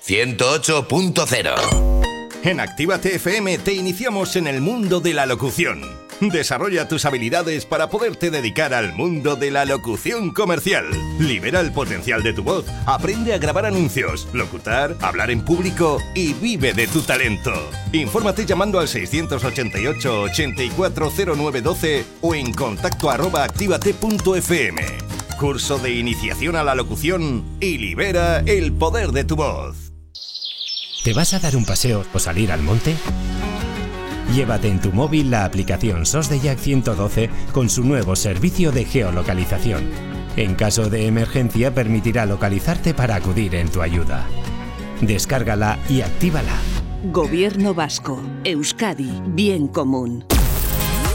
108.0 En Actívate FM te iniciamos en el mundo de la locución. Desarrolla tus habilidades para poderte dedicar al mundo de la locución comercial. Libera el potencial de tu voz, aprende a grabar anuncios, locutar, hablar en público y vive de tu talento. Infórmate llamando al 688 840912 o en contacto. Curso de iniciación a la locución y libera el poder de tu voz. ¿Te vas a dar un paseo o salir al monte? Llévate en tu móvil la aplicación SOS de Jack 112 con su nuevo servicio de geolocalización. En caso de emergencia permitirá localizarte para acudir en tu ayuda. Descárgala y actívala. Gobierno Vasco, Euskadi, Bien Común.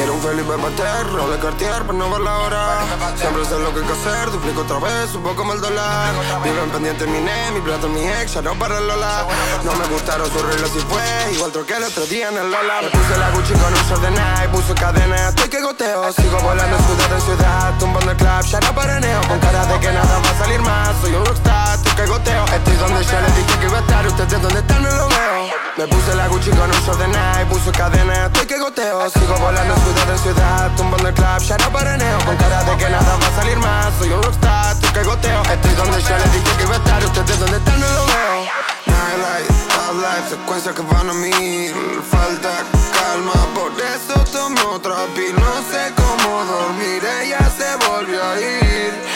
Quiero un Felipe Pater, Rolex Cartier para no ver la hora. Siempre sé lo que hay que hacer, duplico otra vez, un poco como el dólar. Viven pendiente mi ne, mi plato, mi ex, ya no para el Lola. No me gustaron sus reglas y fue igual troqué el otro día en el Lola. Me puse la Gucci con un short de Nike, puso cadena, estoy que goteo. Sigo volando ciudad en ciudad, tumbando el club, ya no paraneo. Con cara de que nada va a salir más, soy un rockstar, estoy que goteo. Estoy donde ya les dije que iba a estar, ustedes donde están no lo veo. Me puse la Gucci con un short de Nike, puso cadena, estoy que goteo. Sigo volando ciudad en ciudad, tumbando el club, ya no paraneo. Con cara de que nada va a salir más, soy un rockstar, estoy que goteo. Estoy donde ya les dije que iba a estar, ustedes donde están no lo veo. Nightlife, top life, secuencias que van a mil Falta calma, por eso tomé otra pil No sé cómo dormir, ella se volvió a ir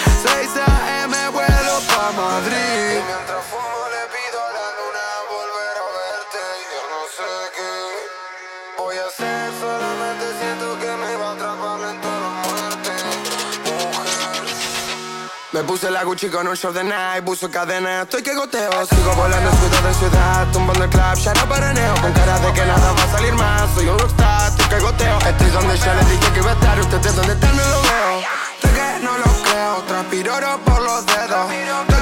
puse la Gucci con un short de Nike, puso cadena, estoy que goteo Sigo volando ciudad de ciudad, tumbando el club, ya no paraneo. Con cara de que nada va a salir más, soy un rockstar, estoy que goteo. Estoy donde ya les dije que iba a estar, ustedes donde están no lo veo. Sé que no lo creo, transpiro por los dedos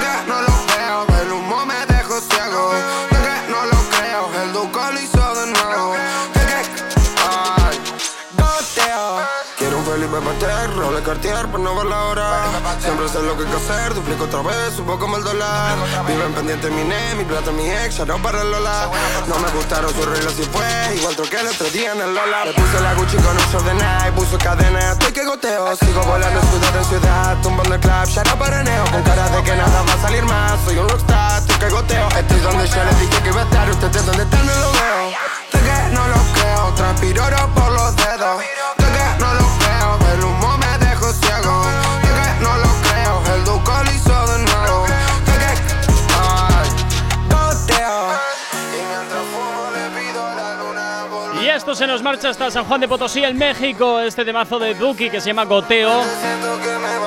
Para no ver la hora. Siempre sé lo que hay que hacer, duplico otra vez, un poco el dólar. Viven pendiente mi ne, mi plata, mi ex, ya no para el Lola. No me gustaron sus reglas y fue igual troqué el otro día en el Lola. Me puse la Gucci con un short de Nike, puso cadena, estoy que goteo. Sigo volando ciudad en ciudad, tumbando el club, ya no paraneo Con cara de que nada va a salir más, soy un rockstar, estoy que goteo. Estoy donde yo les dije que iba a estar, ustedes donde están no lo veo. Sé que no lo creo, transpiro oro por los dedos esto se nos marcha hasta San Juan de Potosí, en México. Este temazo de Duki que se llama Goteo.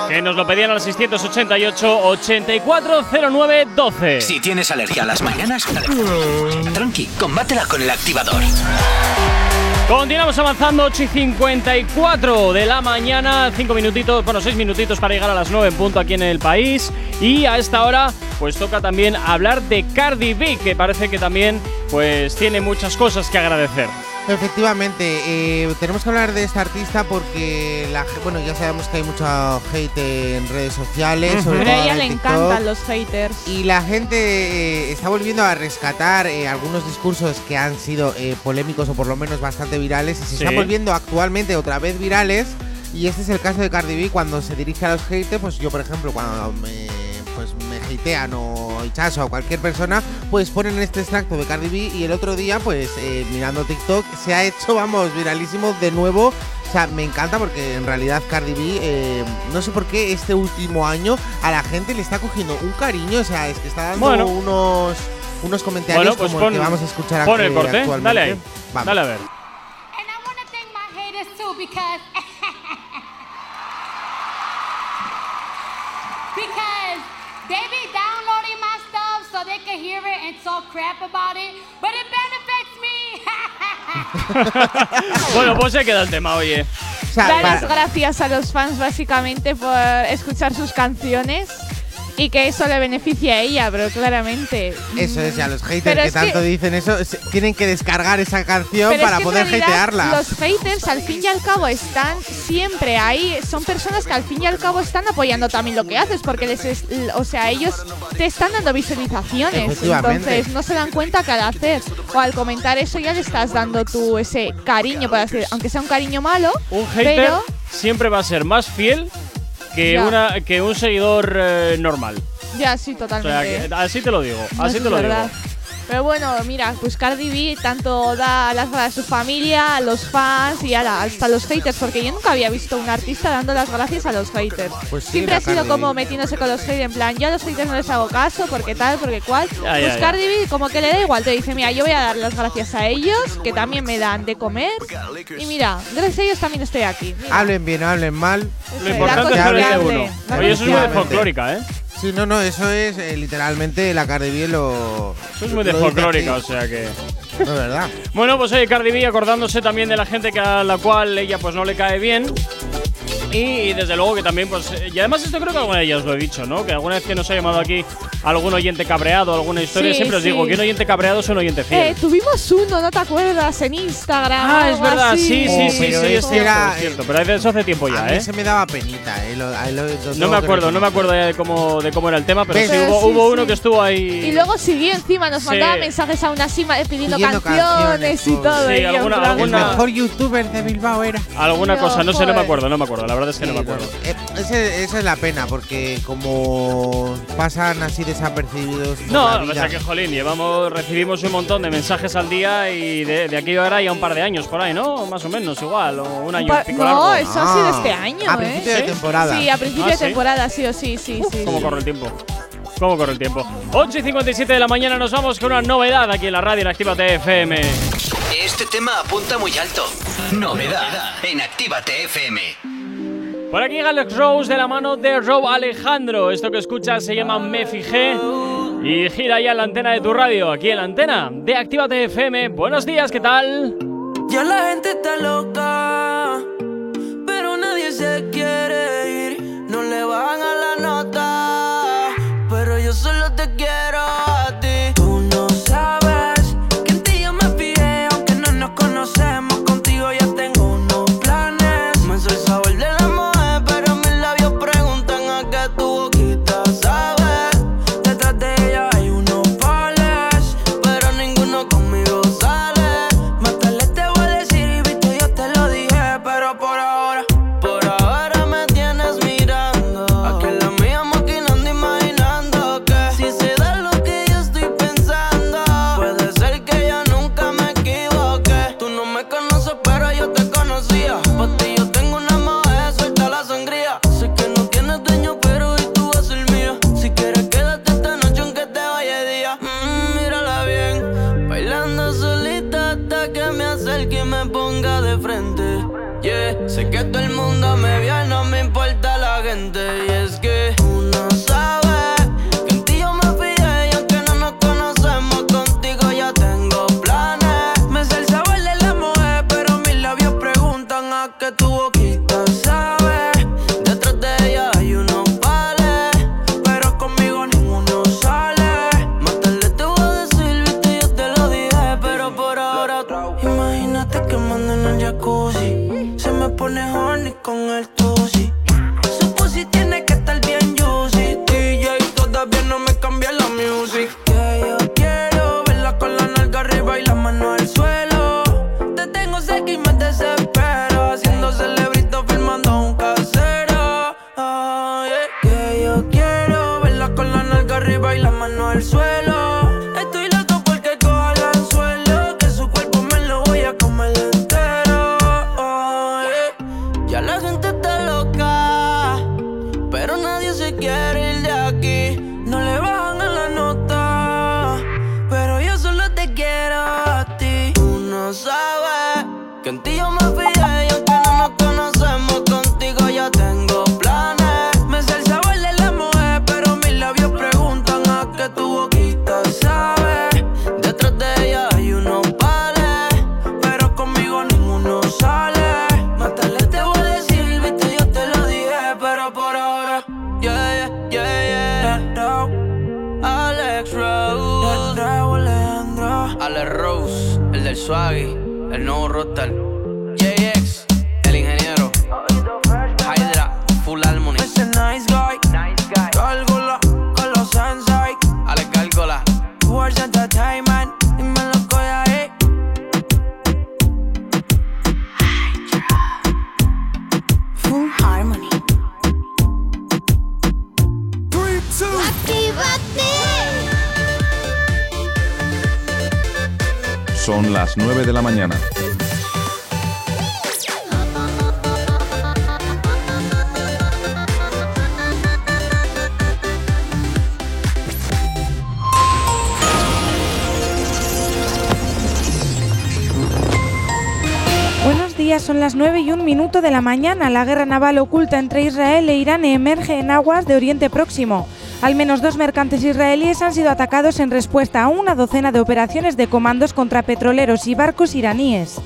Que nos lo pedían al 688-8409-12. Si tienes alergia a las mañanas, tranqui, combátela con el activador. Continuamos avanzando, 8 y 54 de la mañana, 5 minutitos, bueno, 6 minutitos para llegar a las 9 en punto aquí en el país. Y a esta hora, pues toca también hablar de Cardi B, que parece que también pues tiene muchas cosas que agradecer. Efectivamente, eh, tenemos que hablar de esta artista porque la, bueno, ya sabemos que hay mucho hate en redes sociales. sobre Pero a todo ella en le TikTok. encantan los haters. Y la gente eh, está volviendo a rescatar eh, algunos discursos que han sido polémicos o por lo menos bastante virales y se Sí. están volviendo actualmente otra vez virales. Y este es el caso de Cardi B cuando se dirige a los haters. Pues yo, por ejemplo, cuando me, pues o Hichazo o cualquier persona, pues ponen este extracto de Cardi B. Y el otro día, pues eh, mirando TikTok, se ha hecho, vamos, viralísimo de nuevo. O sea, me encanta porque en realidad Cardi B, eh, no sé por qué este último año a la gente le está cogiendo un cariño. O sea, es que está dando Bueno. unos, unos comentarios Bueno, pues como el pon- que vamos a escuchar Pon aquí el corte, actualmente. dale ahí. Vamos. Dale a ver. because they be downloading my stuff so they can hear it and talk crap about it, but it benefits me. bueno, pues se queda el tema, oye. Da las gracias a los fans básicamente por escuchar sus canciones y que eso le beneficia a ella, pero claramente. Eso es, ya los haters Pero que es que- tanto dicen eso, tienen que descargar esa canción Pero es para que en poder realidad hatearla. Los haters al fin y al cabo están siempre ahí. Son personas que al fin y al cabo están apoyando también lo que haces porque les es- o sea, ellos te están dando visualizaciones. Entonces no se dan cuenta que al hacer o al comentar eso ya le estás dando tú ese cariño, por así aunque sea un cariño malo. Un hater pero siempre va a ser más fiel que, Ya. una, que un seguidor eh, normal. ya sí, O sea, totalmente. que- así te lo digo, No, así te lo verdad. digo. Pero bueno, mira, pues Cardi B tanto da las gracias a su familia, a los fans y ala, hasta los haters, porque yo nunca había visto un artista dando las gracias a los haters. Pues sí, Siempre la ha sido Cardi como B. metiéndose con los haters, en plan, yo a los haters no les hago caso, porque tal, porque cual. Ya, pues ya, ya. Cardi B como que le da igual, te dice, mira, yo voy a dar las gracias a ellos, que también me dan de comer. Y mira, gracias a ellos también estoy aquí. Mira, Hablen bien hablen mal. Lo la importante es que hable de uno. la Oye, eso es muy folclórica, ¿eh? Sí, no, no, eso es eh, literalmente la Cardi B lo. Eso es muy de folclórica, o sea que. No, es verdad. Bueno, pues oye, Cardi B acordándose también de la gente que a la cual ella pues no le cae bien. Y desde luego que también, pues. eh, Y además, esto creo que alguna de ellas lo he dicho, ¿no? Que alguna vez que nos ha llamado aquí algún oyente cabreado, alguna historia, Sí, siempre os digo que un oyente cabreado es un oyente fiel. Eh, tuvimos uno, ¿no te acuerdas? En Instagram. Ah, es verdad, así. sí, sí, sí, pero sí, es cierto, era, es cierto. Pero eso hace tiempo A ya, mí ¿eh? se me daba penita, eh. lo- ahí lo- lo No me acuerdo, no me acuerdo ya de cómo, de cómo era el tema, pero sí Pero hubo, sí, hubo sí. uno que estuvo ahí. Y luego siguió encima, nos Sí. mandaba mensajes a una cima pidiendo, Pidiendo canciones, y todo. Sí, y alguna- plan, El alguna- mejor youtuber de Bilbao era. Alguna cosa, no sé, no me acuerdo, no me acuerdo. La verdad es que no me acuerdo. Eh, ese- esa es la pena, porque como pasan así desapercibidos. No, la o sea que, jolín, llevamos, recibimos un montón de mensajes al día y de, de aquí a ahora ya un par de años por ahí, ¿no? Más o menos, igual, o un año Pa- y pico no, largo. eso ha sido Ah, este año, a ¿eh? principio de ¿Sí? temporada. Sí, a principio Ah, de temporada, sí o sí, sí, sí. ¿Cómo corre el tiempo? ¿Cómo corre el tiempo? 8 y 57 de la mañana nos vamos con una novedad aquí en la radio en Activa TFM. Este tema apunta muy alto. Novedad en Actívate FM. Por aquí Alex Rose de la mano de Rob Alejandro. Esto que escuchas se llama Me Fijé. Y gira ya en la antena de tu radio, aquí en la antena de Actívate FM. Buenos días, ¿qué tal? Ya la gente está loca, pero nadie se quiere ir. No le bajan a el nuevo roster, de la mañana. La guerra naval oculta entre Israel e Irán emerge en aguas de Oriente Próximo. Al menos dos mercantes israelíes han sido atacados en respuesta a una docena de operaciones de comandos contra petroleros y barcos iraníes.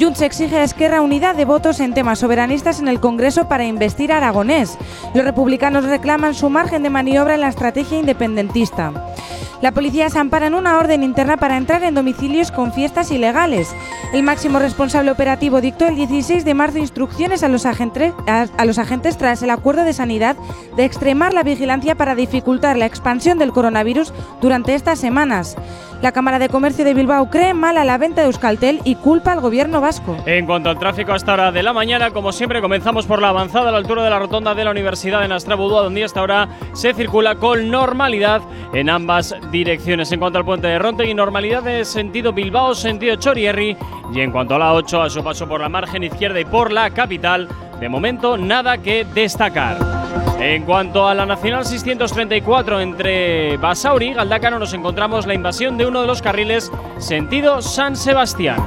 Junts exige a Esquerra unidad de votos en temas soberanistas en el Congreso para investir a Aragonés. Los republicanos reclaman su margen de maniobra en la estrategia independentista. La policía se ampara en una orden interna para entrar en domicilios con fiestas ilegales. El máximo responsable operativo dictó el 16 de marzo instrucciones a los, agentes, tras el acuerdo de sanidad de extremar la vigilancia para dificultar la expansión del coronavirus durante estas semanas. La Cámara de Comercio de Bilbao cree mal a la venta de Euskaltel y culpa al gobierno vasco. En cuanto al tráfico a esta hora de la mañana, como siempre, comenzamos por la avanzada a la altura de la rotonda de la Universidad de Nastrabudúa, donde hasta ahora se circula con normalidad en ambas direcciones. En cuanto al puente de Ronte, normalidad de sentido Bilbao, sentido Chorierri. Y en cuanto a la 8, a su paso por la margen izquierda y por la capital, de momento nada que destacar. En cuanto a la Nacional 634 entre Basauri y Galdácano nos encontramos la invasión de uno de los carriles sentido San Sebastián.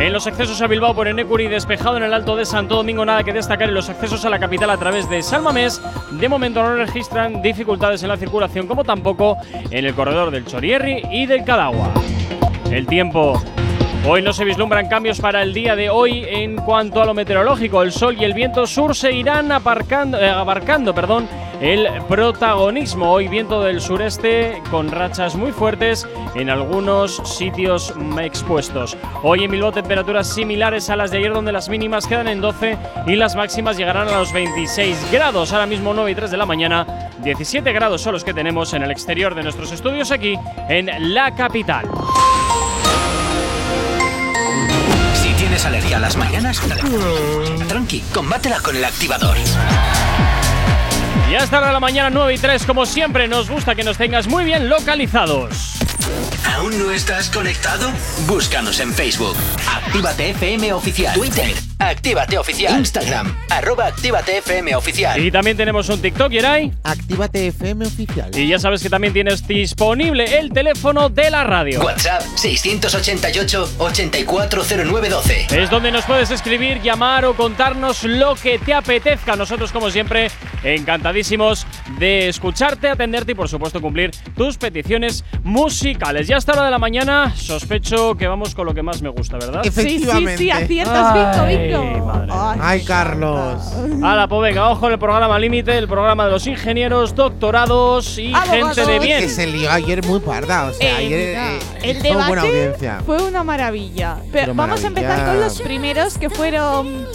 En los accesos a Bilbao por Enecuri despejado en el Alto de Santo Domingo nada que destacar en los accesos a la capital a través de Salmamés. De momento no registran dificultades en la circulación como tampoco en el corredor del Chorierri y del Cadagua. El tiempo Hoy no se vislumbran cambios para el día de hoy en cuanto a lo meteorológico. El sol y el viento sur seguirán aparcando, eh, abarcando perdón, el protagonismo. Hoy viento del sureste con rachas muy fuertes en algunos sitios expuestos. Hoy en Bilbao temperaturas similares a las de ayer donde las mínimas quedan en 12 y las máximas llegarán a los 26 grados. Ahora mismo 9 y 3 de la mañana. 17 grados son los que tenemos en el exterior de nuestros estudios aquí en la capital. Tienes alergia a las mañanas, tranqui, combátela con el activador. Y hasta ahora la mañana 9 y 3, como siempre, nos gusta que nos tengas muy bien localizados. ¿Aún no estás conectado? Búscanos en Facebook. Actívate FM Oficial. Twitter. Actívate Oficial. Instagram. Arroba Actívate FM Oficial. Y también tenemos un TikTok, Yeray. Actívate FM Oficial. Y ya sabes que también tienes disponible el teléfono de la radio. WhatsApp 688-840912. Es donde nos puedes escribir, llamar o contarnos lo que te apetezca. Nosotros, como siempre, encantadísimos de escucharte, atenderte y, por supuesto, cumplir tus peticiones musicales. Ya hasta la de la mañana, sospecho que vamos con lo que más me gusta, ¿verdad? Efectivamente. Sí, sí, sí, aciertas, Ay, bingo. madre Ay, Ay, Carlos. Hala, pues venga, ojo en el programa Límite, el programa de los ingenieros, doctorados y Abogados. gente de Que bien. se lió ayer muy parda. O sea, Eh, ayer eh, el estuvo buena debate audiencia. fue una maravilla. Pero, Pero vamos a empezar con los primeros que fueron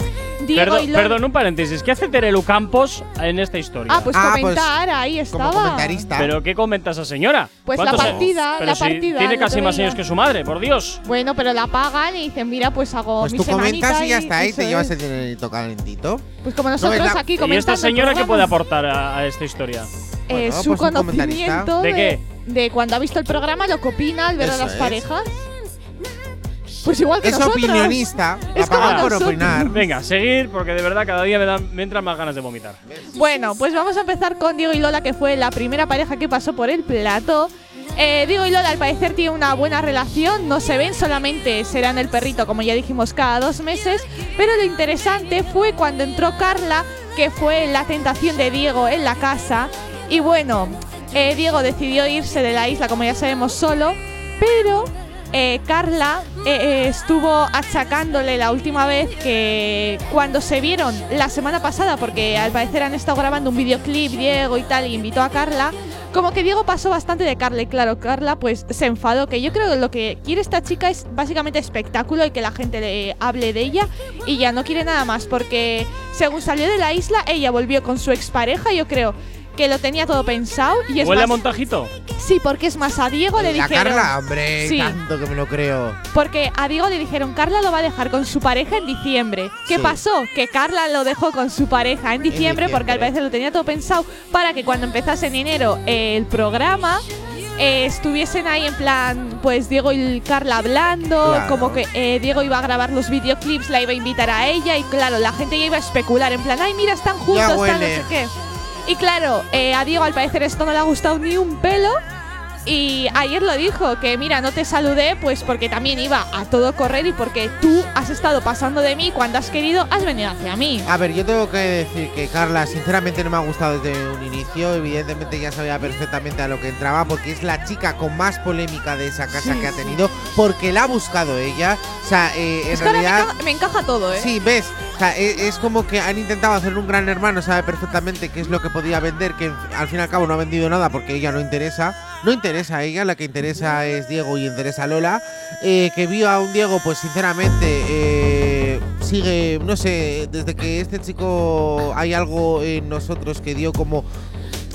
Diego Perdón, y perdón, un paréntesis. ¿Qué hace Terelu Campos en esta historia? Ah, pues Ah, pues, comentar, ahí estaba. Como comentarista. ¿Pero qué comenta esa señora? Pues la partida, Pero la si partida, Tiene casi más años que su madre, por Dios. Bueno, pero la pagan y dicen, mira, pues hago Pues mi tú comentas y ya está, y te llevas el dinerito calentito. Pues como nosotros No, aquí ¿Y comentando. esta señora qué puede aportar a, a esta historia? eh, Bueno, su pues conocimiento ¿De qué? de cuando ha visto el programa, lo que opina al ver a las es. parejas. Pues igual que Es nosotros. opinionista. Es como por nosotros. opinar. Venga, seguir, porque de verdad cada día me, dan, me entran más ganas de vomitar. Bueno, pues vamos a empezar con Diego y Lola, que fue la primera pareja que pasó por el plato. Eh, Diego y Lola al parecer tienen una buena relación, no se ven solamente, serán el perrito, como ya dijimos, cada dos meses. Pero lo interesante fue cuando entró Carla, que fue la tentación de Diego en la casa. Y bueno, eh, Diego decidió irse de la isla, como ya sabemos, solo. Pero eh, Carla eh, eh, estuvo achacándole la última vez que cuando se vieron la semana pasada, porque al parecer han estado grabando un videoclip Diego y tal, y invitó a Carla, como que Diego pasó bastante de Carla y claro, Carla pues se enfadó, que yo creo que lo que quiere esta chica es básicamente espectáculo y que la gente le hable de ella y ya no quiere nada más, porque según salió de la isla, ella volvió con su expareja, yo creo que lo tenía todo pensado y es ¿Huele a más, montajito? Sí, porque es más, a Diego le La dijeron... Carla, hombre, Sí. tanto que me lo creo. Porque a Diego le dijeron, Carla lo va a dejar con su pareja en diciembre. ¿Qué Sí. pasó? Que Carla lo dejó con su pareja en diciembre, porque al diciembre. parecer lo tenía todo pensado para que cuando empezase en enero eh, el programa eh, estuviesen ahí en plan, pues Diego y Carla hablando, Claro. como que eh, Diego iba a grabar los videoclips, la iba a invitar a ella y claro, la gente ya iba a especular en plan, ay mira, están juntos, tal, no huele. sé qué. Y claro, eh, a Diego al parecer esto no le ha gustado ni un pelo. Y ayer lo dijo, que mira, no te saludé pues porque también iba a todo correr y porque tú has estado pasando de mí cuando has querido, has venido hacia mí. A ver, yo tengo que decir que Carla, sinceramente no me ha gustado desde un inicio. Evidentemente ya sabía perfectamente a lo que entraba, porque es la chica con más polémica de esa casa Sí. que ha tenido, porque la ha buscado ella. O sea, eh, en Es que ahora me realidad. encaja, me encaja todo, ¿eh? Sí, ves, o sea, e- es, como que han intentado hacer un gran hermano, sabe perfectamente qué es lo que podía vender, que al fin y al cabo no ha vendido nada porque ella no interesa. No interesa a ella, la que interesa es Diego y interesa a Lola. eh, que vio a un Diego, pues sinceramente, eh, sigue, no sé, desde que este chico hay algo en nosotros que dio como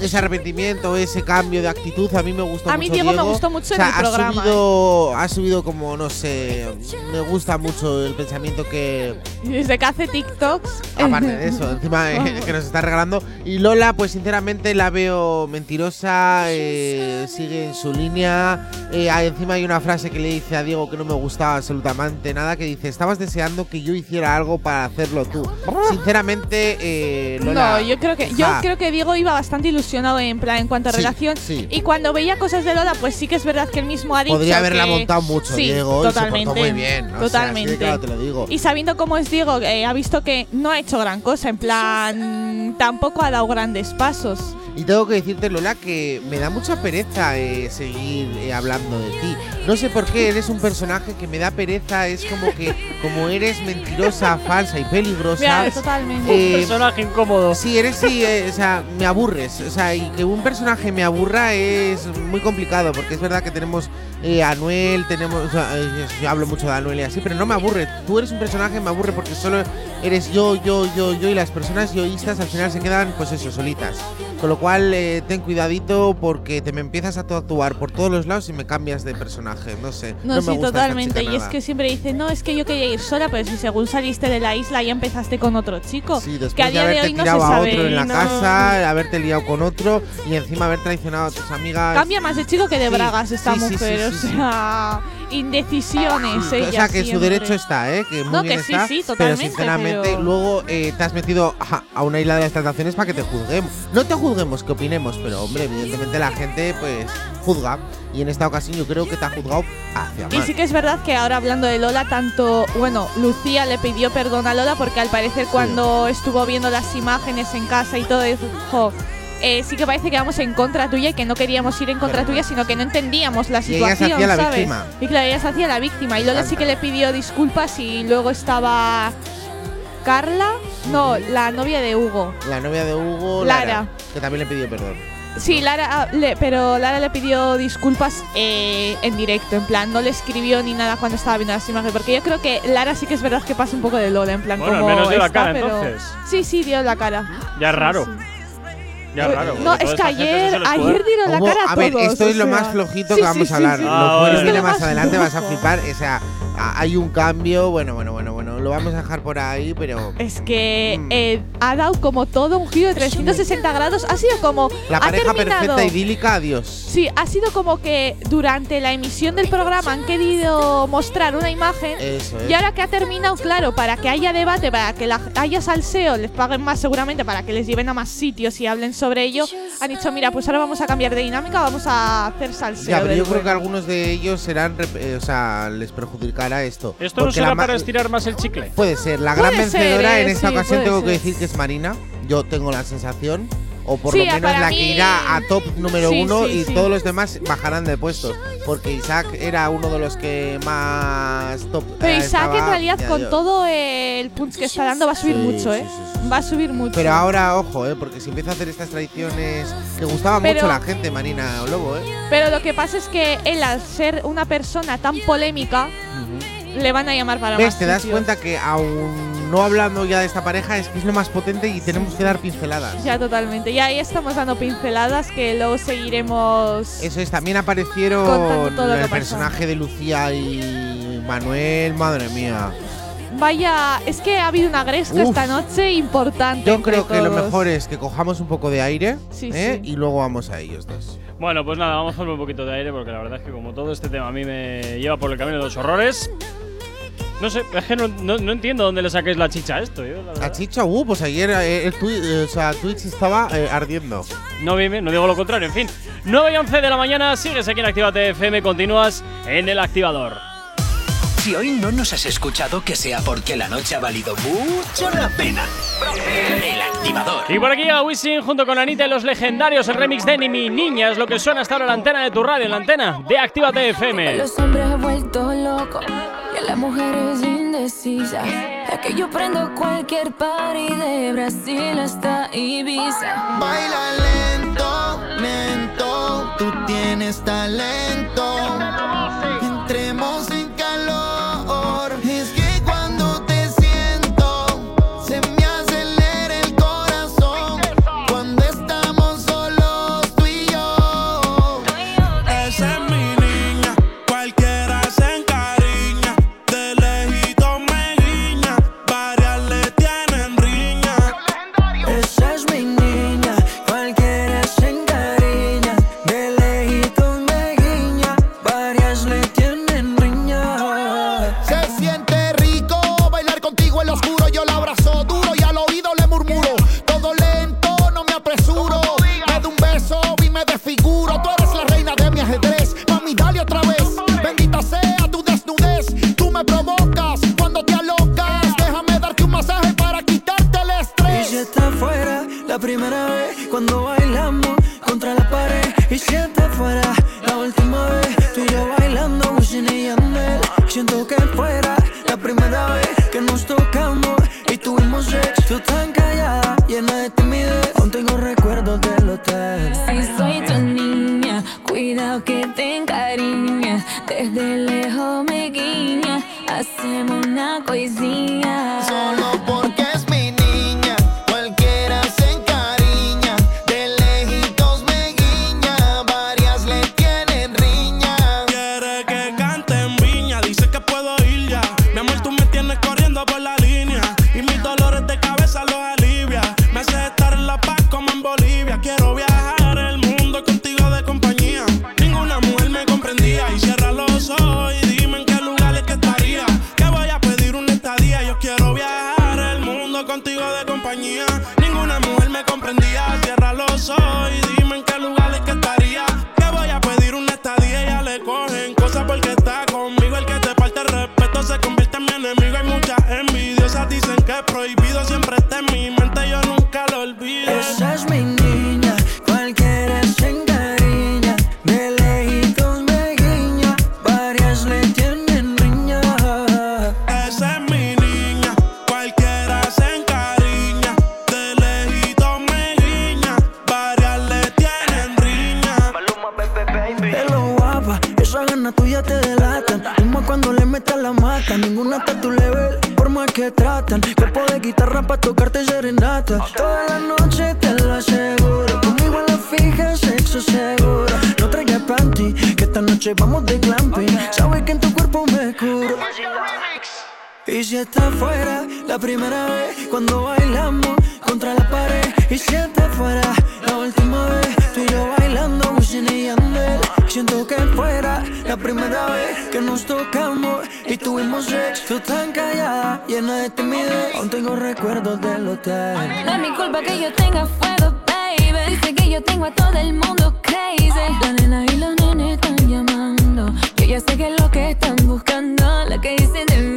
ese arrepentimiento, ese cambio de actitud, a mí me gustó A mucho. mí Diego me gustó mucho en el ha programa, ¿eh? Subido, Ha subido como, no sé, me gusta mucho el pensamiento que, Desde que hace TikToks. Aparte de eso, encima eh, que nos está regalando. Y Lola, pues sinceramente la veo mentirosa, eh, sigue en su línea. Eh, encima hay una frase que le dice a Diego que no me gustaba absolutamente nada, que dice, estabas deseando que yo hiciera algo para hacerlo tú. Sinceramente, eh, Lola... No, yo creo que yo ja. creo que Diego iba bastante ilusionado en plan en cuanto a Sí, relación sí. y cuando veía cosas de Lola, pues sí que es verdad que él mismo ha dicho Podría haberla que- montado mucho, sí, Diego, y se portó totalmente, muy bien, ¿no? O sea, así de totalmente. claro te lo digo. Y sabiendo cómo es Diego, eh, ha visto que no ha hecho gran cosa, en plan tampoco ha dado grandes pasos. Y tengo que decirte, Lola, que me da mucha pereza eh, seguir eh, hablando de ti. No sé por qué, eres un personaje que me da pereza. Es como que, como eres mentirosa, falsa y peligrosa. Mira, totalmente. eh, Un personaje incómodo. Sí, eres sí, eh, o sea, me aburres. O sea, y que un personaje me aburra es muy complicado, porque es verdad que tenemos eh, a Anuel, tenemos. o sea, yo hablo mucho de Anuel y así, pero no me aburre. Tú eres un personaje, me aburre porque solo eres yo, yo, yo, yo, y las personas yoístas al final se quedan, pues eso, solitas. Con lo cual, eh, ten cuidadito porque te me empiezas a actuar por todos los lados y me cambias de personaje. No sé. No, No, sí, me gusta totalmente. Y es que siempre dice, no, es que yo quería ir sola, pero si según saliste de la isla ya empezaste con otro chico. Sí, después que a de día de haberte hoy no se tirado a sabe. otro en la no- casa, haberte liado con otro y encima haber traicionado a tus amigas. Cambia más de chico que de Sí, bragas esta sí, mujer, o sea, indecisiones. o sea, que su derecho está, ¿eh? Que muy No, bien que sí, está. sí, pero sinceramente, pero- luego eh, te has metido a, a una isla de las tentaciones para que te juzguemos. No te juzguemos, que opinemos, pero hombre, evidentemente la gente, pues, juzga. Y en esta ocasión yo creo que te ha juzgado hacia Y mal. sí que es verdad que ahora hablando de Lola, tanto, bueno, Lucía le pidió perdón a Lola porque al parecer cuando estuvo viendo las imágenes en casa y todo dijo, eh, sí que parece que vamos en contra tuya y que no queríamos ir en contra tuya, sino que no entendíamos la Y ella se situación, hacía la ¿sabes? víctima. Y claro, ella se hacía la víctima. Y Lola sí que le pidió disculpas y luego estaba Carla, no, la novia de Hugo. La novia de Hugo, Lara. Lara, que también le pidió perdón. Sí, Lara, ah, le- pero Lara le pidió disculpas eh, en directo, en plan, no le escribió ni nada cuando estaba viendo las imágenes, porque yo creo que Lara sí que es verdad que pasa un poco de Lola, en plan, Bueno, al como menos dio la cara, pero- entonces. Sí, sí, dio la cara. Ya es raro. Ya es raro. No, es que ayer, ayer dieron la cara a a ver, todos, esto es lo sea. más flojito Sí, que sí, vamos sí, a hablar. sí. Lo Ah, bueno vale. viene más adelante, vas a flipar. O sea, hay un cambio. Bueno, bueno, bueno, bueno. Lo vamos a dejar por ahí, pero. Es que Mm. eh, ha dado como todo un giro de 360 grados. Ha sido como. La ha pareja terminado- perfecta, idílica, adiós. Sí, ha sido como que durante la emisión del programa han querido mostrar una imagen Eso es. y ahora que ha terminado, claro, para que haya debate, para que la- haya salseo, les paguen más seguramente, para que les lleven a más sitios y hablen sobre ello, han dicho, mira, pues ahora vamos a cambiar de dinámica, vamos a hacer salseo. Ya, pero yo creo que algunos de ellos serán, eh, o sea, les perjudicará esto. ¿Esto no será para estirar más el chicle? Puede ser, la Puede gran ser, vencedora eh, en esta sí, ocasión puede tengo que ser. decir que es Marina. Yo tengo la sensación. O por Sí, lo menos para la mí- que irá a top número Sí, uno sí, y sí. todos los demás bajarán de puestos. Porque Isaac era uno de los que más top. Pero eh, Isaac en estaba, realidad ya con Dios. todo el punch que está dando va a subir Sí, mucho, sí, ¿eh? sí, Va a subir mucho. Pero ahora, ojo, eh, porque si empieza a hacer estas tradiciones que gustaba Pero- mucho a la gente, Marina Lobo, eh. Pero lo que pasa es que él, al ser una persona tan polémica, le van a llamar para ¿Ves? más Te das sitios. cuenta que aún no hablando ya de esta pareja es que es lo más potente y tenemos que dar pinceladas. Ya totalmente. Ya ahí estamos dando pinceladas que luego seguiremos. Eso es, también aparecieron todo el pasó. personaje de Lucía y Manuel, madre mía. Vaya, es que ha habido una gresca Uf. esta noche importante. Yo creo que lo mejor es que cojamos un poco de aire Sí, ¿eh? sí. y luego vamos a ellos dos. Bueno, pues nada, vamos a darle un poquito de aire porque la verdad es que como todo este tema a mí me lleva por el camino de los horrores. No sé, es que no, no- no entiendo dónde le saquéis la chicha a esto. yo, la La chicha, uh, pues ayer eh, el twi- eh, o sea, Twitch estaba eh, ardiendo. No, bien, no digo lo contrario, en fin. 9 y 11 de la mañana, sigues aquí en Actívate FM, continúas en el activador. Si hoy no nos has escuchado, que sea porque la noche ha valido mucho la pena. El activador. Y por aquí a Wisin junto con Anita y los legendarios, el remix de Ni Mi Niña es lo que suena hasta ahora en la antena de tu radio, en la antena de Actívate FM. Los hombres y a las mujeres indecisas. Que yo prendo cualquier party de Brasil hasta Ibiza. Baila lento, lento, tú tienes talento. Cuando bailamos Cuerpo de guitarra para tocarte serenata. Toda la noche te lo aseguro. Conmigo a la fija, sexo seguro. No traigas panty, que esta noche vamos de glamping. Sabes que en tu cuerpo me curo. Y si está fuera la primera vez cuando bailamos contra la pared. Y si está fuera la última vez tú y yo bailando Yandel. Siento que fuera la primera vez que nos tocamos y tuvimos sexo tan callada, llena de timidez. Aún tengo recuerdos del hotel. No es mi culpa que yo tenga fuego, baby. Dice que yo tengo a todo el mundo crazy. La nena y los nenes están llamando. Yo ya sé que es lo que están buscando. Lo que dicen de mí,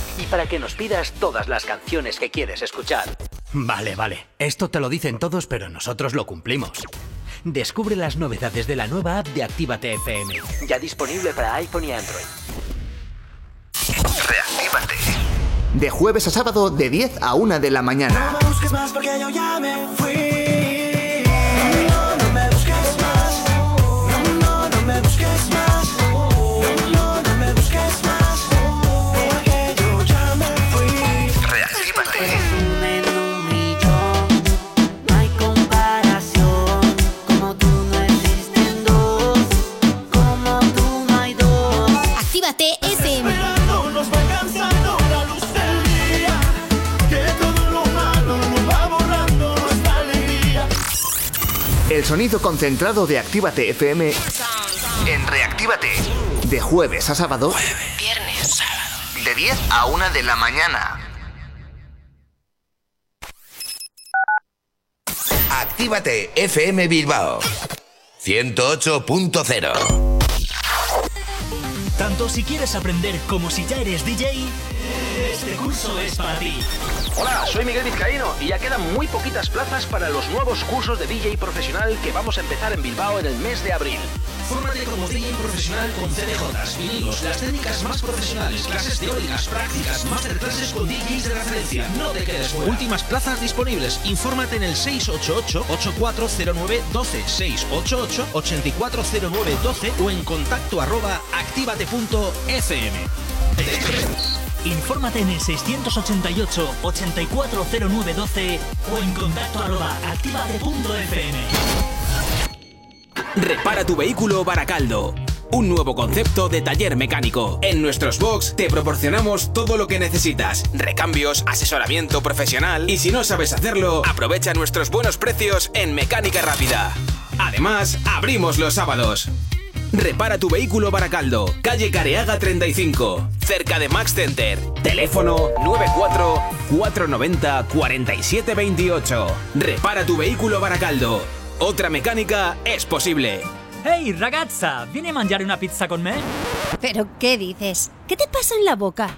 Para que nos pidas todas las canciones que quieres escuchar. Vale, vale. Esto te lo dicen todos, pero nosotros lo cumplimos. Descubre las novedades de la nueva app de Actívate FM, ya disponible para iPhone y Android. Reactívate. De jueves a sábado de 10 a 1 de la mañana. No me busques más porque yo ya me fui. El sonido concentrado de Actívate FM en Reactívate. De jueves a sábado. Viernes, sábado. De 10 a 1 de la mañana. Actívate FM Bilbao 108.0 Tanto si quieres aprender como si ya eres DJ, este curso es para ti. Hola, soy Miguel Vizcaíno y ya quedan muy poquitas plazas para los nuevos cursos de DJ profesional que vamos a empezar en Bilbao en el mes de abril. Fórmate como DJ profesional con CDJs, vinilos, las técnicas más profesionales, clases teóricas, prácticas, masterclasses con DJs de referencia. No te quedes fuera. Últimas plazas disponibles. Infórmate en el 688-8409-12, 688-8409-12 o en contacto arroba activate.fm. Infórmate en el 688-840912 o en contacto arroba. Repara tu vehículo Baracaldo. Un nuevo concepto de taller mecánico. En nuestros box te proporcionamos todo lo que necesitas. Recambios, asesoramiento profesional y si no sabes hacerlo, aprovecha nuestros buenos precios en Mecánica Rápida. Además, abrimos los sábados. Repara tu vehículo Baracaldo, calle Careaga 35, cerca de Max Center. Teléfono 94 490 4728. Repara tu vehículo Baracaldo. Otra mecánica es posible. Hey, ragazza, ¿viene a mangiare una pizza con me? ¿Pero qué dices? ¿Qué te pasa en la boca?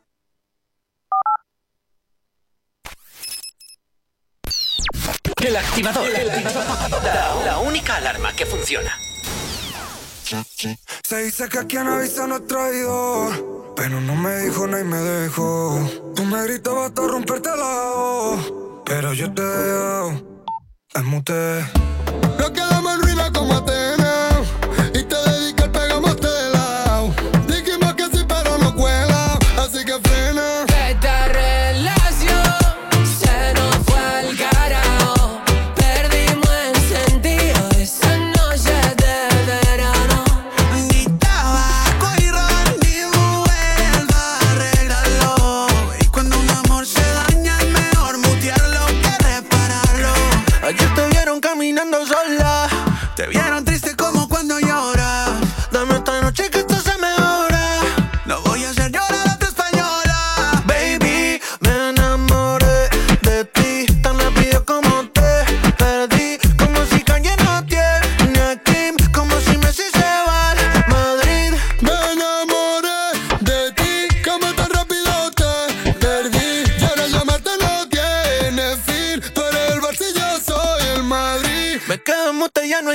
El activador. La, la única alarma que funciona. Se dice que quien avisa no es traidor. Pero no me dijo ni me dejó. Tú me gritabas hasta romperte la voz. Pero yo te he dejado. No quedamos en ruina como.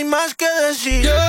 Más que decir. Que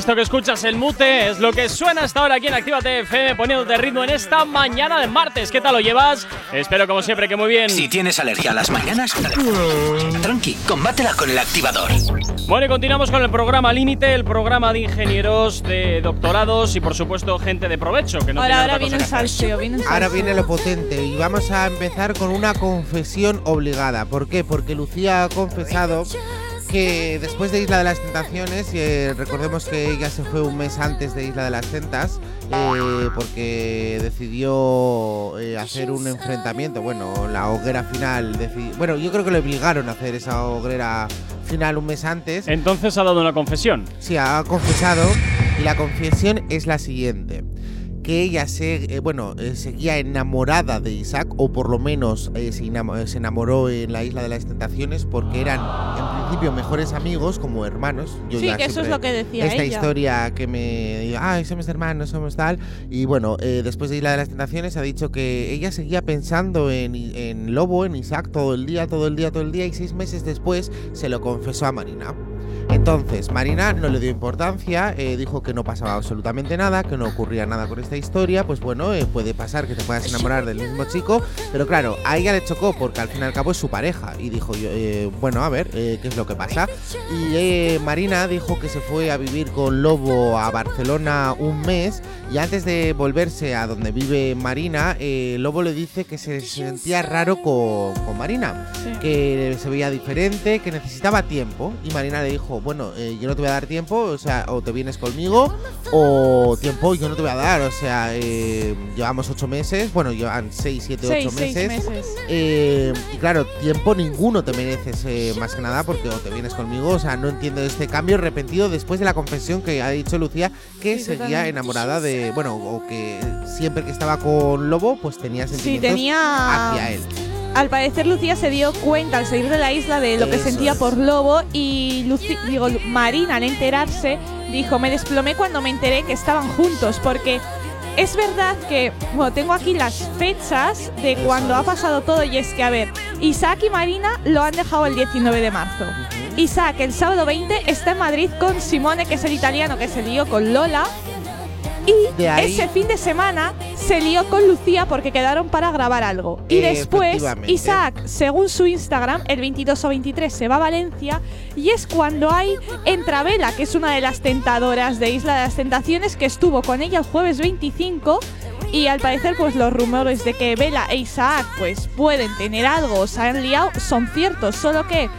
Esto que escuchas, el mute, es lo que suena hasta ahora aquí en Actívate FM, poniéndote ritmo en esta mañana de martes. ¿Qué tal lo llevas? Espero, como siempre, que muy bien. Si tienes alergia a las mañanas, tranqui, combátela con el activador. Bueno, y continuamos con el programa Límite, el programa de ingenieros, de doctorados y, por supuesto, gente de provecho. Que no Ahora, ahora viene el salseo, viene el Ahora salseo. viene lo potente y vamos a empezar con una confesión obligada. ¿Por qué? Porque Lucía ha confesado que después de Isla de las Tentaciones, eh, recordemos que ella se fue un mes antes de Isla de las Tentas, eh, porque decidió eh, hacer un enfrentamiento, bueno, la hoguera final, bueno, yo creo que le obligaron a hacer esa hoguera final un mes antes. Entonces ha dado una confesión. Sí, ha confesado y la confesión es la siguiente. Que ella se, eh, bueno, eh, seguía enamorada de Isaac, o por lo menos eh, se, enamo- se enamoró en la Isla de las Tentaciones, porque eran en principio mejores amigos, como hermanos. Yo Sí, que eso es lo que decía Esta ella. historia que me ay, somos hermanos, somos tal. Y bueno, después de Isla de las Tentaciones ha dicho que ella seguía pensando en, en Lobo, en Isaac, todo el día, todo el día, todo el día, y seis meses después se lo confesó a Marina. Entonces, Marina no le dio importancia, eh, dijo que no pasaba absolutamente nada, que no ocurría nada con esta historia. Pues bueno, eh, puede pasar que te puedas enamorar del mismo chico, pero claro, a ella le chocó porque al fin y al cabo es su pareja. Y dijo, yo, eh, bueno, a ver, ¿qué es lo que pasa? Y Marina dijo que se fue a vivir con Lobo a Barcelona un mes y antes de volverse a donde vive Marina, Lobo le dice que se sentía raro con, con Marina, que se veía diferente, que necesitaba tiempo. Y Marina le dijo, bueno, eh, yo no te voy a dar tiempo, o sea, o te vienes conmigo, o tiempo yo no te voy a dar. O sea, eh, llevamos ocho meses, bueno, llevan seis, siete, Seis, ocho seis meses. Eh, y claro, tiempo ninguno te mereces eh, más que nada porque o te vienes conmigo, o sea, no entiendo este cambio repentido después de la confesión que ha dicho Lucía que Sí, seguía enamorada de, bueno, o que siempre que estaba con Lobo pues tenía Sí, sentimientos tenía. hacia él. Al parecer Lucía se dio cuenta al salir de la isla de lo que Eso sentía es. por Lobo y Luci- digo, Marina al enterarse dijo, me desplomé cuando me enteré que estaban juntos porque es verdad que, bueno, tengo aquí las fechas de cuando ha pasado todo y es que, a ver, Isaac y Marina lo han dejado el 19 de marzo. Isaac el sábado 20 está en Madrid con Simone, que es el italiano que se lió con Lola. Y ahí- ese fin de semana se lió con Lucía porque quedaron para grabar algo. Y después. Isaac, según su Instagram, el 22 o 23 se va a Valencia y es cuando hay entra Vela, que es una de las tentadoras de Isla de las Tentaciones, que estuvo con ella el jueves 25. Y al parecer, pues los rumores de que Vela e Isaac pues pueden tener algo, o se han liado, son ciertos. Solo que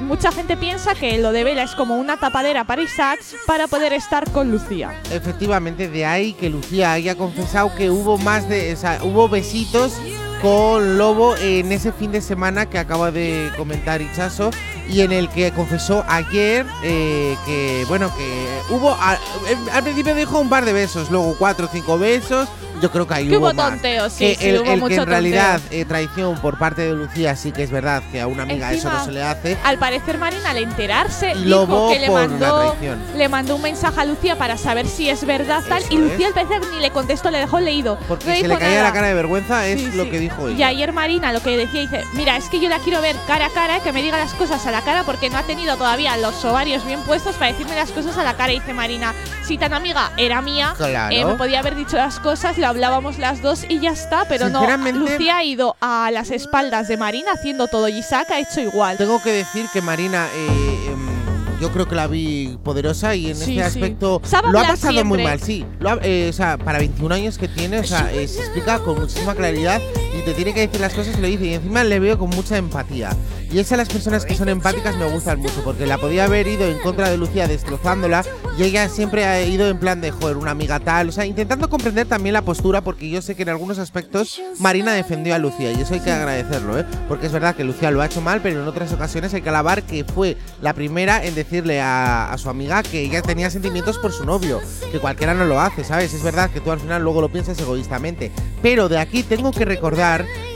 mucha gente piensa que lo de Vela es como una tapadera para Isaac para poder estar con Lucía. Efectivamente, de ahí que Lucía haya confesado que hubo más de, hubo besitos con Lobo en ese fin de semana que acaba de comentar Ichazo y en el que confesó ayer eh, que, bueno, que hubo, a- em, al principio dijo un par de besos, luego cuatro o cinco besos, yo creo que ahí Que hubo, hubo más. tonteo, sí, Que sí, el, hubo el que mucho en tonteo. realidad eh, traición por parte de Lucía sí que es verdad que a una amiga eso no Encima, se le hace. Al parecer Marina al enterarse Y dijo Lobo que le mandó, le mandó un mensaje a Lucía para saber si es verdad tal Eso y Lucía al parecer ni le contestó, le dejó leído. Porque no se le caía nada. la cara de vergüenza, es Sí, lo sí. que dijo Y ella. ayer Marina lo que decía dice, mira, es que yo la quiero ver cara a cara, que me diga las cosas a la cara porque no ha tenido todavía los ovarios bien puestos para decirme las cosas a la cara. Dice Marina, si tan amiga era mía, Claro. eh, me podía haber dicho las cosas, lo hablábamos las dos y ya está. Pero no, Lucía ha ido a las espaldas de Marina haciendo todo y Isaac ha hecho igual. Tengo que decir que Marina, eh, em, yo creo que la vi poderosa y en Sí, este aspecto lo ha pasado muy mal, sí. Lo ha- eh, o sea, para 21 años que tiene, o sea, eh, se explica con muchísima claridad y te tiene que decir las cosas lo dice. Y encima le veo con mucha empatía. Y esas las personas que son empáticas me gustan mucho porque la podía haber ido en contra de Lucía destrozándola y ella siempre ha ido en plan de, joder, una amiga tal, o sea, intentando comprender también la postura porque yo sé que en algunos aspectos Marina defendió a Lucía y eso hay que agradecerlo, ¿eh? Porque es verdad que Lucía lo ha hecho mal, pero en otras ocasiones hay que alabar que fue la primera en decirle a, a su amiga que ella tenía sentimientos por su novio, que cualquiera no lo hace, ¿sabes? Es verdad que tú al final luego lo piensas egoístamente, pero de aquí tengo que recordar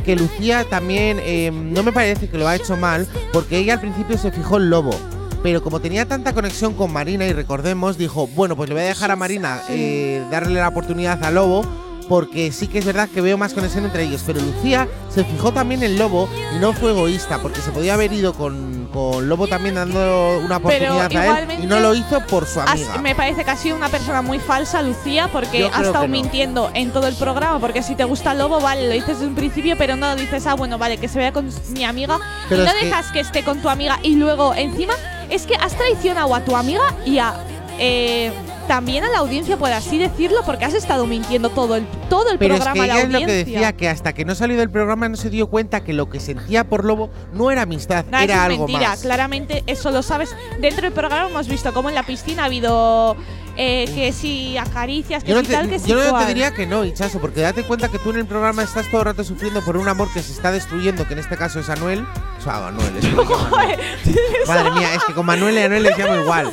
que Lucía también eh, no me parece que lo ha hecho mal porque ella al principio se fijó en Lobo. Pero como tenía tanta conexión con Marina y recordemos, dijo, bueno, pues le voy a dejar a Marina eh, darle la oportunidad a Lobo, porque sí que es verdad que veo más conexión entre ellos. Pero Lucía se fijó también en Lobo y no fue egoísta, porque se podía haber ido con, con Lobo también dando una Pero oportunidad a él y no lo hizo por su Has- amiga. me parece que ha sido una persona muy falsa, Lucía, porque ha estado no. mintiendo en todo el programa. Porque si te gusta lobo, vale, lo dices desde un principio, pero no dices, ah, bueno, vale, que se vea con mi amiga. Pero y no que- dejas que esté con tu amiga y luego, encima, es que has traicionado a tu amiga y a. eh, también a la audiencia, por así decirlo, porque has estado mintiendo todo el, todo el Pero es programa que a la ella es lo audiencia. que decía, que hasta que no salió del programa no se dio cuenta que lo que sentía por Lobo no era amistad, No, era es algo mentira, más. claramente eso lo sabes. Dentro del programa hemos visto cómo en la piscina ha habido eh, que si acaricias, que Yo no, si te, tal, que si yo no te diría que no, Hichazo, porque date cuenta que tú en el programa estás todo el rato sufriendo por un amor que se está destruyendo, que en este caso es Anuel. O sea, Manuel, es que lo llamo Anuel. Madre mía, es que con Manuel y Anuel les llamo igual.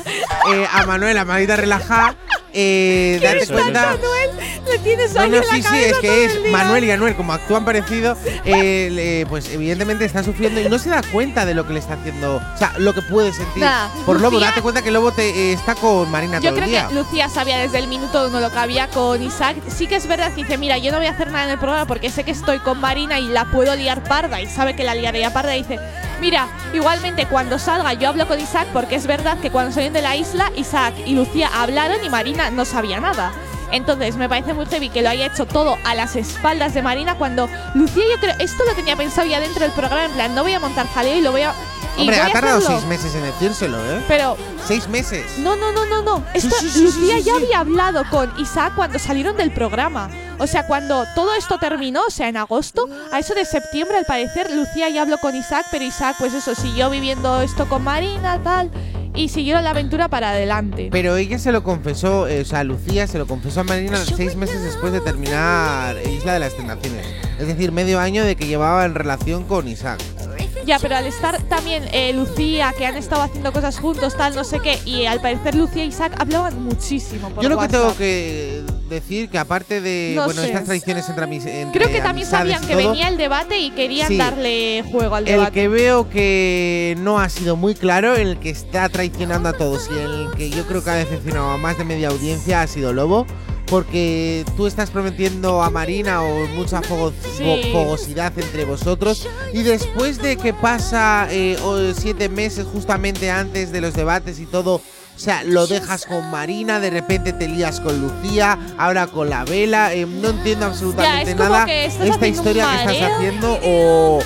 Eh, a Manuel, a Marita relajada. Eh, date ¿Quieres cuenta. tanto, Anuel? Le tienes No, ahí no, en la sí, sí, es que es. Manuel y Anuel, como actúan parecido, eh, le- pues evidentemente está sufriendo y no se da cuenta de lo que le está haciendo, o sea, lo que puede sentir Nah, por Lobo. Lucía- Date cuenta que Lobo te, eh, está con Marina Yo todo el día. que Lucía sabía desde el minuto uno lo que había con Isaac. Sí que es verdad que dice, mira, yo no voy a hacer nada en el programa porque sé que estoy con Marina y la puedo liar parda. Y sabe que la liaría parda y dice, mira, igualmente cuando salga yo hablo con Isaac porque es verdad que cuando salieron de la isla, Isaac y Lucía hablaron y Marina no sabía nada. Entonces me parece muy heavy que lo haya hecho todo a las espaldas de Marina cuando Lucía yo creo, esto lo tenía pensado ya dentro del programa, en plan, no voy a montar jaleo y lo voy a... y Hombre, voy ha tardado hacerlo". seis meses en decírselo, ¿eh? Pero Seis meses. no, no, no, no, no. Esto, sí, sí, Lucía sí, ya había hablado con Isaac cuando salieron del programa. O sea, cuando todo esto terminó, o sea, en agosto, a eso de septiembre, al parecer, Lucía ya habló con Isaac, pero Isaac, pues eso, siguió viviendo esto con Marina, tal, y siguieron la aventura para adelante. Pero ella se lo confesó, eh, o sea, Lucía se lo confesó a Marina seis meses después de terminar Isla de las Tentaciones. Es decir, medio año de que llevaba en relación con Isaac. Ya, pero al estar también eh, Lucía, que han estado haciendo cosas juntos, tal, no sé qué, y al parecer Lucía y Isaac hablaban muchísimo. Por Yo lo que tengo que decir que aparte de No bueno sé. estas tradiciones entre, entre Creo que también sabían que todo, venía el debate y querían Sí. darle juego al El debate. que veo que no ha sido muy claro, el que está traicionando a todos y el que yo creo que ha decepcionado a más de media audiencia ha sido Lobo. Porque tú estás prometiendo a Marina o mucha fogo- Sí. fo- fogosidad entre vosotros. Y después de que pasa eh, siete meses justamente antes de los debates y todo, o sea, lo dejas con Marina, de repente te lías con Lucía, ahora con la vela. eh, no entiendo absolutamente nada esta historia que estás haciendo o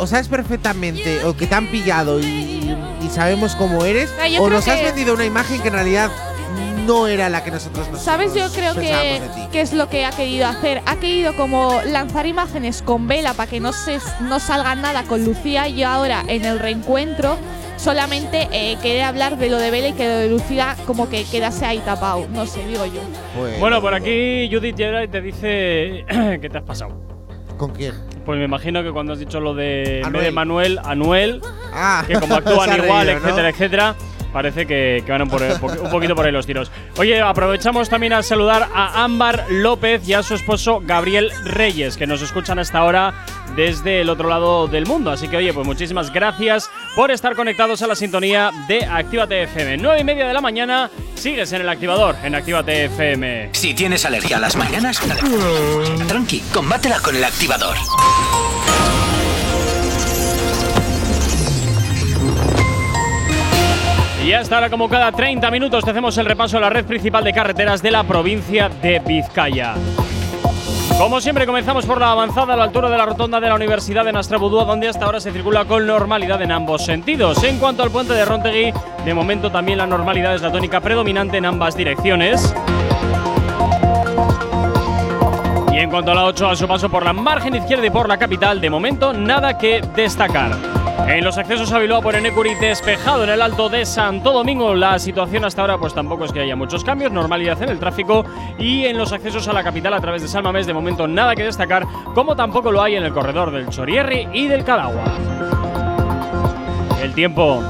o sabes perfectamente o que te han pillado y, y sabemos cómo eres Ah, o nos has vendido una imagen que en realidad no era la que nosotros nos ¿Sabes? Yo creo que, que es lo que ha querido hacer. Ha querido como lanzar imágenes con vela para que no, se, no salga nada con Lucía y ahora en el reencuentro solamente eh, quiere hablar de lo de Vela y que lo de Lucía como que quedase ahí tapado. No sé, digo yo. Bueno, por aquí Judith Jedi te dice que te has pasado. ¿Con quién? Pues me imagino que cuando has dicho lo de, Anuel. Manuel, Anuel, Ah, que como actúan igual, reído, ¿no? etcétera, etcétera, parece que, que van por, un poquito por ahí los tiros. Oye, aprovechamos también a saludar a Ámbar López y a su esposo Gabriel Reyes, que nos escuchan hasta ahora desde el otro lado del mundo. Así que, oye, pues muchísimas gracias por estar conectados a la sintonía de Actívate FM. 9 y media de la mañana, sigues en el activador, en Actívate FM. Si tienes alergia a las mañanas, tranqui, combátela con el activador. Y hasta ahora, como cada 30 minutos, te hacemos el repaso a la red principal de carreteras de la provincia de Vizcaya. Como siempre, comenzamos por la avanzada a la altura de la rotonda de la Universidad de Nastrabudúa, donde hasta ahora se circula con normalidad en ambos sentidos. En cuanto al puente de Rontegui, de momento también la normalidad es la tónica predominante en ambas direcciones. Y en cuanto a la 8, a su paso por la margen izquierda y por la capital, de momento nada que destacar. En los accesos a Bilbao por Enecuri, despejado en el alto de Santo Domingo. La situación hasta ahora, pues tampoco es que haya muchos cambios, normalidad en el tráfico. Y en los accesos a la capital a través de Salmamés, de momento nada que destacar, como tampoco lo hay en el corredor del Chorierri y del Cadagua. El tiempo.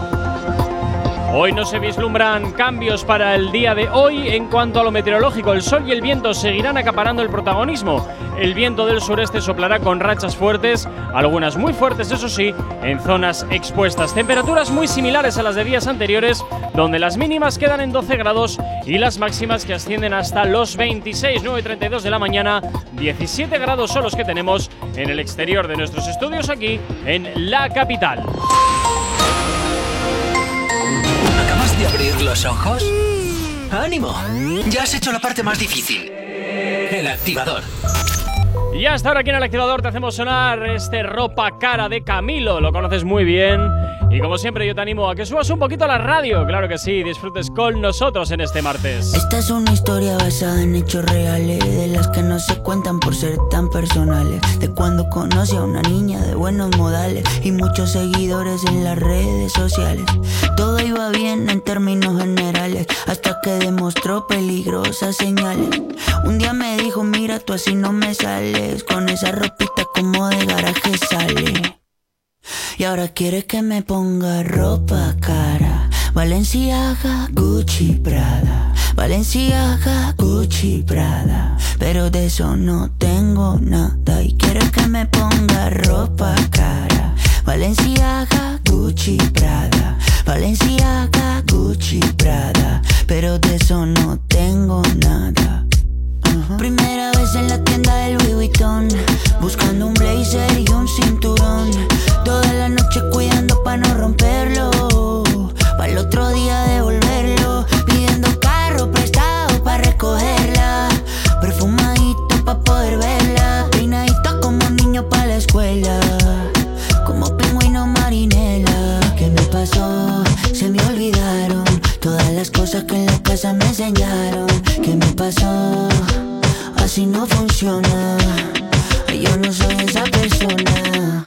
Hoy no se vislumbran cambios para el día de hoy en cuanto a lo meteorológico. El sol y el viento seguirán acaparando el protagonismo. El viento del sureste soplará con rachas fuertes, algunas muy fuertes, eso sí, en zonas expuestas. Temperaturas muy similares a las de días anteriores, donde las mínimas quedan en 12 grados y las máximas que ascienden hasta los 26, 9 y 32 de la mañana. 17 grados son los que tenemos en el exterior de nuestros estudios aquí en la capital. De abrir los ojos? ¡Ánimo! Ya has hecho la parte más difícil. El activador. Y hasta ahora aquí en el activador te hacemos sonar este ropa cara de Camilo. Lo conoces muy bien. Y como siempre yo te animo a que subas un poquito a la radio. Claro que sí, disfrutes con nosotros en este martes. Esta es una historia basada en hechos reales, de las que no se cuentan por ser tan personales. De cuando conocí a una niña de buenos modales y muchos seguidores en las redes sociales. Todo iba bien en términos generales, hasta que demostró peligrosas señales. Un día me dijo, mira, tú así no me sales, con esa ropita como de garaje sale. Y ahora quiere que me ponga ropa cara. Valenciaga, Gucci, Prada. Valenciaga, Gucci, Prada. Pero de eso no tengo nada. Y quiere que me ponga ropa cara. Valenciaga, Gucci, Prada. Valenciaga, Gucci, Prada. Pero de eso no tengo nada. Primera vez en la tienda del Louis Vuitton Buscando un blazer y un cinturón Toda la noche cuidando pa' no romperlo. Pa' el otro día devolverlo Pidiendo carro prestado pa' recogerla. Perfumadito pa' poder verla Peinadita como niño pa' la escuela. Como pingüino marinela ¿Qué me pasó? Se me olvidaron Todas las cosas que en la casa me enseñaron. ¿Qué me pasó? Así no funciona. Yo no soy esa persona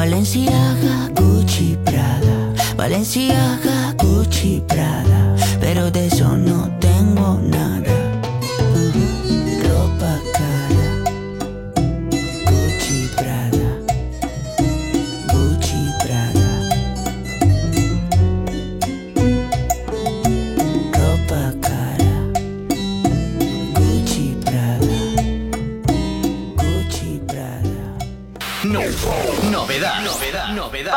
Valenciaga, Gucci, Prada. Valenciaga, Gucci, Prada. Pero de eso no tengo nada. Ropa cara. Gucci, Prada. Gucci, Prada. Ropa cara. Gucci, Prada. Gucci, Prada. No. Novedad. Novedad. Novedad.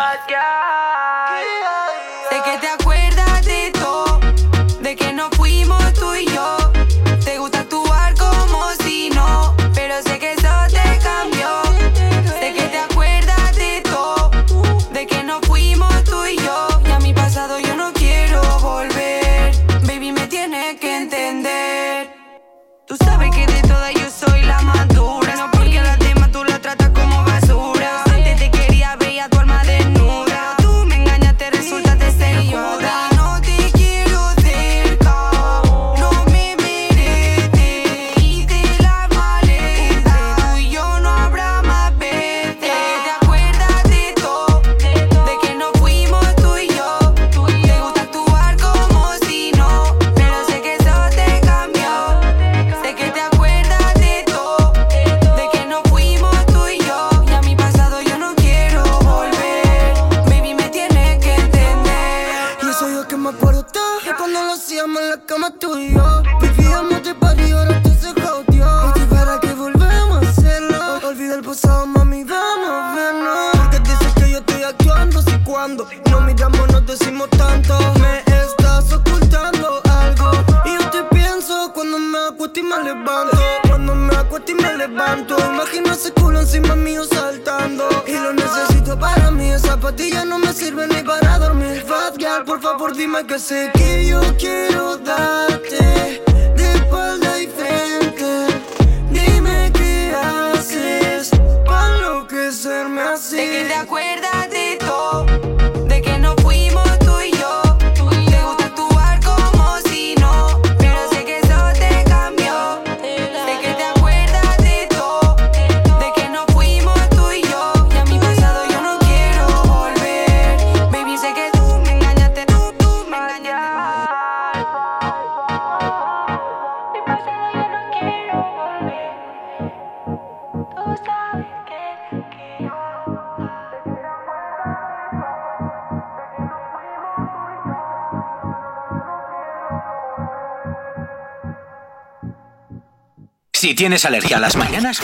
Tienes alergia a las mañanas,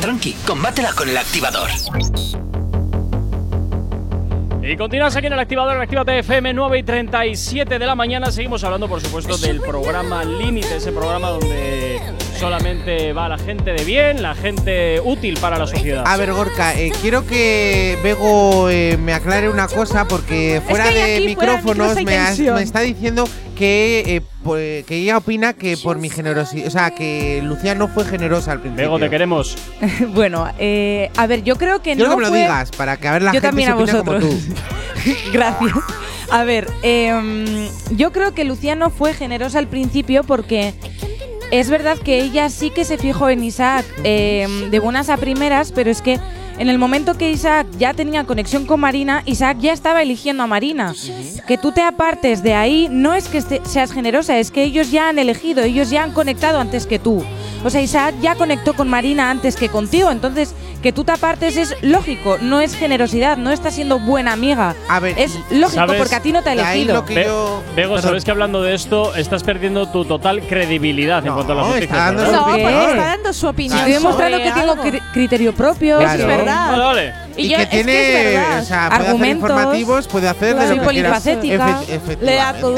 tranqui, combátela con el activador. Y continuas aquí en el activador en Actívate FM 9 y 37 de la mañana. Seguimos hablando, por supuesto, del programa Límite, ese programa donde solamente va la gente de bien, la gente útil para la sociedad. A ver, Gorka, eh, quiero que Bego eh, me aclare una cosa porque fuera que de aquí fuera de micrófonos me está diciendo que, eh, pues, que ella opina que por mi generosidad, o sea, que Lucía no fue generosa al principio. Bego, te queremos. bueno, eh, a ver, yo creo que Quiero no que me lo fue- digas para que a ver la yo gente también se a como vosotros. tú. Gracias. A ver, em, yo creo que Lucía no fue generosa al principio porque es verdad que ella sí que se fijó en Isaac em, de buenas a primeras, pero es que en el momento que Isaac ya tenía conexión con Marina, Isaac ya estaba eligiendo a Marina. Que tú te apartes de ahí no es que este- seas generosa, es que ellos ya han elegido, ellos ya han conectado antes que tú. O sea, Isaac ya conectó con Marina antes que contigo, entonces que tú te apartes es lógico, no es generosidad, no estás siendo buena amiga. A ver, es lógico ¿Sabes? porque a ti no te ha elegido. lo que Be- yo- Bego, sabes que hablando de esto estás perdiendo tu total credibilidad en cuanto a las No, noticias. está dando ¿verdad? No, ¿Qué? porque está dando su opinión. Estoy demostrando que tengo cri- criterio propio. Eso es Claro. verdad. Vale, vale. Y, Y, yo, que es tiene, que es verdad. o sea, puede hacer Argumentos. informativos, puede hacer Claro. de Soy lo que. Efe- Le da todo.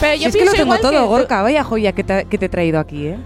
Pero Si yo es que lo tengo que todo, tú. Gorka. Vaya joya que te, que te he traído aquí, ¿eh?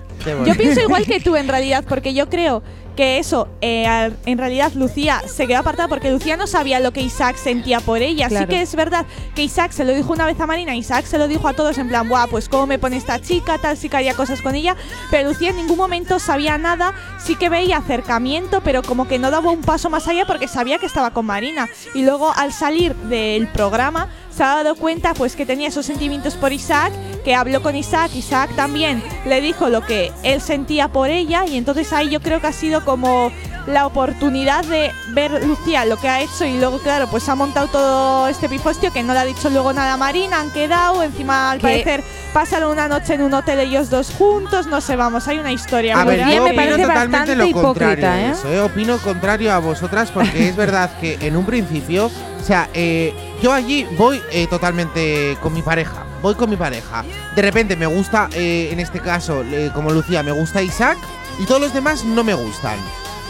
Yo pienso igual que tú en realidad, porque yo creo que eso, eh, al- en realidad Lucía se quedó apartada porque Lucía no sabía lo que Isaac sentía por ella. Claro. Sí que es verdad que Isaac se lo dijo una vez a Marina, Isaac se lo dijo a todos en plan, buah, pues cómo me pone esta chica, tal, sí que haría cosas con ella, pero Lucía en ningún momento sabía nada, sí que veía acercamiento, pero como que no daba un paso más allá porque sabía que estaba con Marina. Y luego al salir del programa se ha dado cuenta pues que tenía esos sentimientos por Isaac, que habló con Isaac, Isaac también le dijo lo que él sentía por ella y entonces ahí yo creo que ha sido como la oportunidad de ver Lucía lo que ha hecho y luego claro pues ha montado todo este pifostio que no le ha dicho luego nada a Marina, han quedado, encima al parecer pasaron una noche en un hotel ellos dos juntos, no sé, vamos, hay una historia. A muy ver, yo me opino parece totalmente bastante lo hipócrita, contrario a ¿eh? eso, ¿eh? Opino contrario a vosotras porque es verdad que en un principio, o sea, eh, yo allí voy eh, totalmente con mi pareja, voy con mi pareja. De repente me gusta, eh, en este caso, eh, como Lucía, me gusta Isaac y todos los demás no me gustan.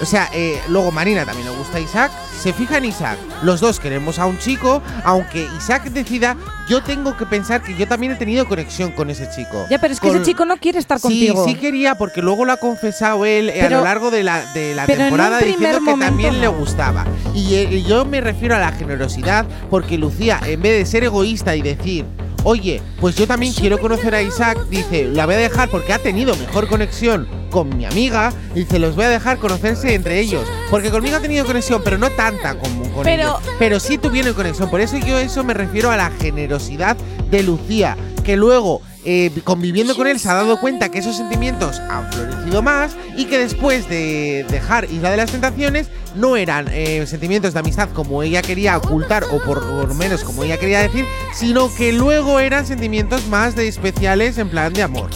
O sea, eh, luego Marina también le gusta Isaac, se fija en Isaac. Los dos queremos a un chico, aunque Isaac decida, yo tengo que pensar que yo también he tenido conexión con ese chico. Ya, pero es que Con- ese chico no quiere estar Sí, contigo. sí quería, porque luego lo ha confesado él eh, a lo largo de la, de la temporada diciendo que también no. le gustaba. Y eh, yo me refiero a la generosidad, porque Lucía, en vez de ser egoísta y decir, oye, pues yo también quiero conocer a Isaac, dice, la voy a dejar porque ha tenido mejor conexión con mi amiga, dice, los voy a dejar conocerse entre ellos. Porque conmigo ha tenido conexión, pero no tanta como con Pero- ellos. Pero sí tuvieron conexión. Por eso yo eso me refiero a la generosidad de Lucía, que luego eh, conviviendo con él se ha dado cuenta que esos sentimientos han florecido más y que después de dejar Isla de las Tentaciones no eran eh, sentimientos de amistad como ella quería ocultar o por lo menos como ella quería decir, sino que luego eran sentimientos más de especiales en plan de amor.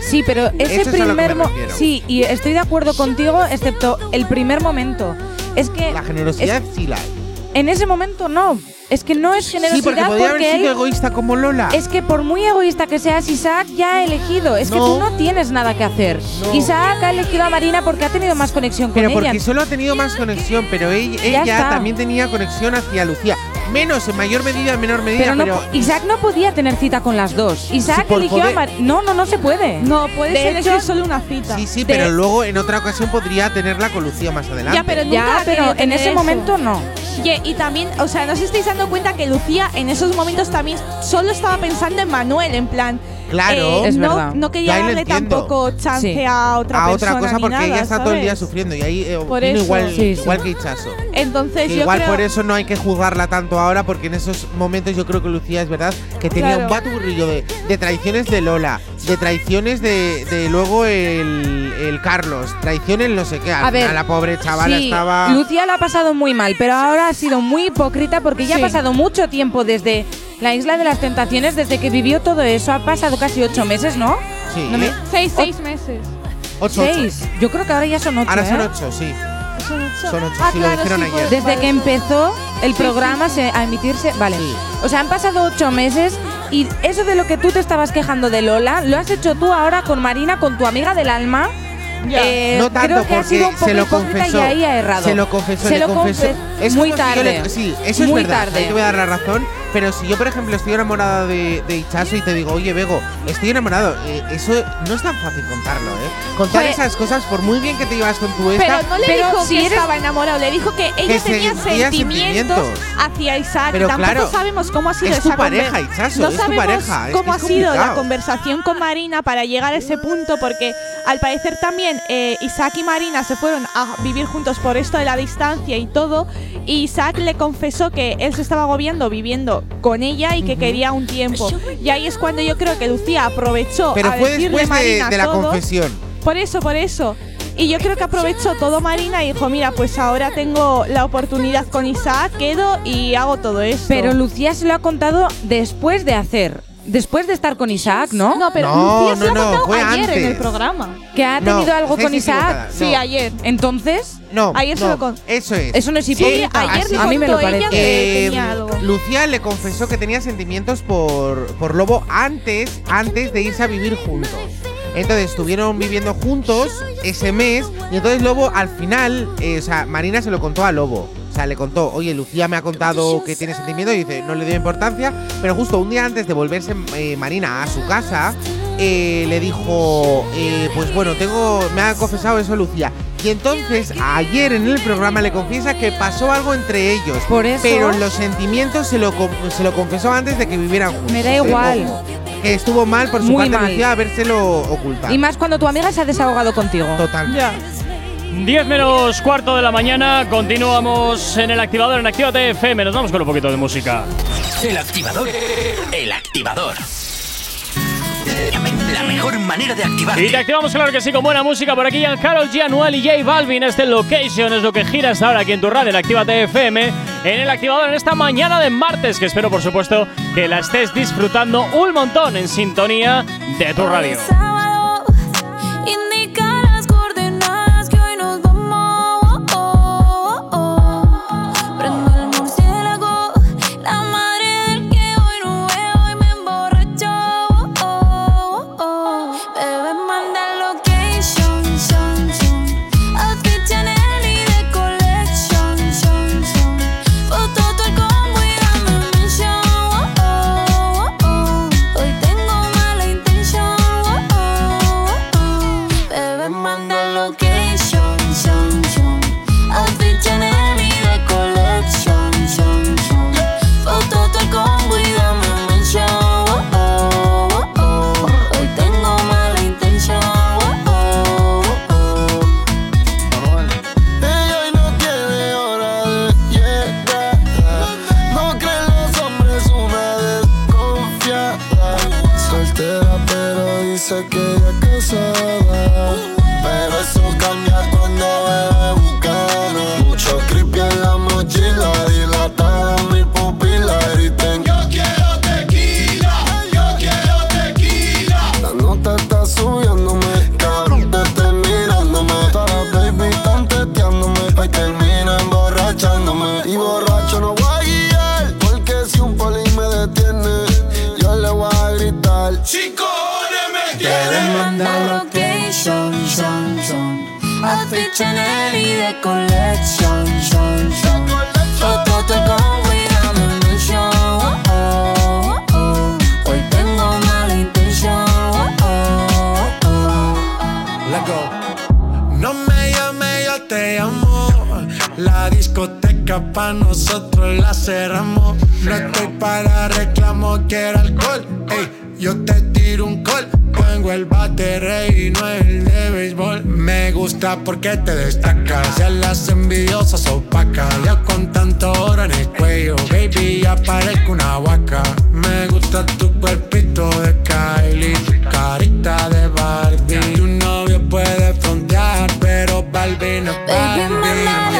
Sí, pero ese Eso primer me mo- refiero. Sí, y estoy de acuerdo contigo, excepto el primer momento. Es que La generosidad sí la hay. En ese momento no. Es que no es Sí, generosidad porque podría haber sido él- egoísta como Lola. Es que por muy egoísta que seas, Isaac ya ha elegido. Es que tú no tienes nada que hacer. Isaac ha elegido a Marina porque ha tenido más conexión con Pero ella. porque solo ha tenido más conexión, pero ella, ella también tenía conexión hacia Lucía. Menos, en mayor medida, en menor medida, Pero, pero, no, Isaac no podía tener cita con las dos. Isaac eligió a Mar No, no, no se puede. No, puedes De elegir hecho- solo una cita. Sí, sí, De- pero luego en otra ocasión podría tenerla con Lucía más adelante. Ya, pero nunca Ya, ha pero querido en ese eso. momento no. Y, y también, o sea, no os estáis dando cuenta que Lucía en esos momentos también solo estaba pensando en Manuel, en plan. Claro. eh, Es no, no quería darle tampoco chance Sí. a otra a persona. otra cosa porque nada, ella está todo el día sufriendo y ahí eh, Por opino eso. igual, Sí, sí. igual que Ichazo. Entonces, Que yo igual creo, por eso no hay que juzgarla tanto ahora, porque en esos momentos yo creo que Lucía es verdad que tenía Claro. un baturrillo de, de traiciones de Lola, de traiciones de, de luego el, el Carlos, traiciones no sé qué. Al A ver, final la pobre chavala Sí, estaba. Lucía lo ha pasado muy mal, pero ahora ha sido muy hipócrita porque ya Sí. ha pasado mucho tiempo desde la isla de las tentaciones, desde que vivió todo eso. Ha pasado casi ocho meses, ¿no? Sí, No me- seis, seis meses. ocho, ocho. Seis. Yo creo que ahora ya son ocho. Ahora son ¿eh? ocho, sí. Son ocho. Son ocho, Ah, sí, lo dijeron sí, ayer. pues, Desde vale, que empezó el Sí, programa se- a emitirse. Vale. Sí. O sea, han pasado ocho meses y eso de lo que tú te estabas quejando de Lola, lo has hecho tú ahora con Marina, con tu amiga del alma. Eh, no tanto creo que ha porque sido un poco se lo confesó. y ahí ha errado. Se lo confesó, Se lo confesó. confe- Es muy si le- tarde. sí, eso Muy es verdad. tarde. Ahí te voy a dar la razón. Pero si yo, por ejemplo, estoy enamorada de, de Ichazo y te digo, oye, Bego, estoy enamorado, eh, eso no es tan fácil contarlo, ¿eh? Contar Pues- esas cosas, por muy bien que te llevas con tu esta. Pero no le Pero dijo si que estaba enamorado, le dijo que ella Que tenía sentimientos, sentimientos. hacia Isaac. Pero Tampoco claro, sabemos cómo ha sido es tu esa pareja, Ichazo, No es tu sabemos pareja, es cómo que ha es sido la conversación con Marina para llegar a ese punto, porque al parecer también eh, Isaac y Marina se fueron a vivir juntos por esto de la distancia y todo. Y Isaac le confesó que él se estaba agobiando viviendo con ella y que quería un tiempo. Y ahí es cuando yo creo que Lucía aprovechó Pero a fue decirle después de, Marina de la todo. confesión. Por eso, por eso. Y yo creo que aprovechó todo Marina y dijo, mira, pues ahora tengo la oportunidad con Isaac, quedo y hago todo esto. Pero Lucía se lo ha contado después de hacer. Después de estar con Isaac, ¿no? no, pero No, Lucía se no, lo ha no, contado fue ayer en el programa. Que ha No, tenido algo con Isaac. Sí, ayer. Entonces, No, Ayer se no, lo con- Eso es. eso no es Sí, hipócrita. ayer le a mí me lo contó ella parece. que Eh, tenía algo. Lucía le confesó que tenía sentimientos por, por Lobo antes, antes de irse a vivir juntos. Entonces estuvieron viviendo juntos ese mes y entonces Lobo al final, eh, o sea, Marina se lo contó a Lobo. O sea, le contó, oye, Lucía me ha contado que tiene sentimientos y dice, no le dio importancia, pero justo un día antes de volverse eh, Marina a su casa, eh, le dijo, eh, pues bueno, tengo, me ha confesado eso Lucía. Y entonces ayer en el programa le confiesa que pasó algo entre ellos. Por eso- Pero los sentimientos se lo, se lo confesó antes de que vivieran juntos. Me da igual. Que estuvo mal por su Muy parte mal. Lucía habérselo ocultado. Y más cuando tu amiga se ha desahogado contigo. Total. 10 menos cuarto de la mañana, continuamos en el activador en Actívate FM. Nos vamos con un poquito de música. El activador. El activador. La mejor manera de activar. Y te activamos, claro que sí, con buena música por aquí. Carol G, y J Balvin. Este Location es lo que gira hasta ahora aquí en tu radio, en Actívate FM. En el activador en esta mañana de martes, que espero, por supuesto, que la estés disfrutando un montón en sintonía de tu radio. Pa' nosotros la cerramos. No estoy para reclamo, quiero alcohol. Ey, yo te tiro un call. Tengo el bate rey y no el de béisbol. Me gusta porque te destacas. Ya las envidiosas opacas. Ya con tanto oro en el cuello, baby, ya parezco una vaca. Me gusta tu cuerpito de Kylie, tu carita de Barbie. Tu novio puede frontear, pero Barbie no es Barbie.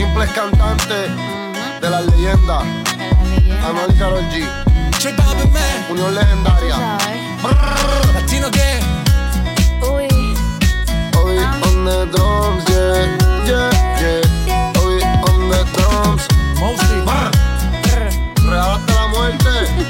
Simples cantantes de las leyendas, Anuel y Karol G, Unión Legendaria, Latino que, Obi on the drums, yeah, yeah, yeah, Obi on the drums, Mostly, Real hasta la muerte.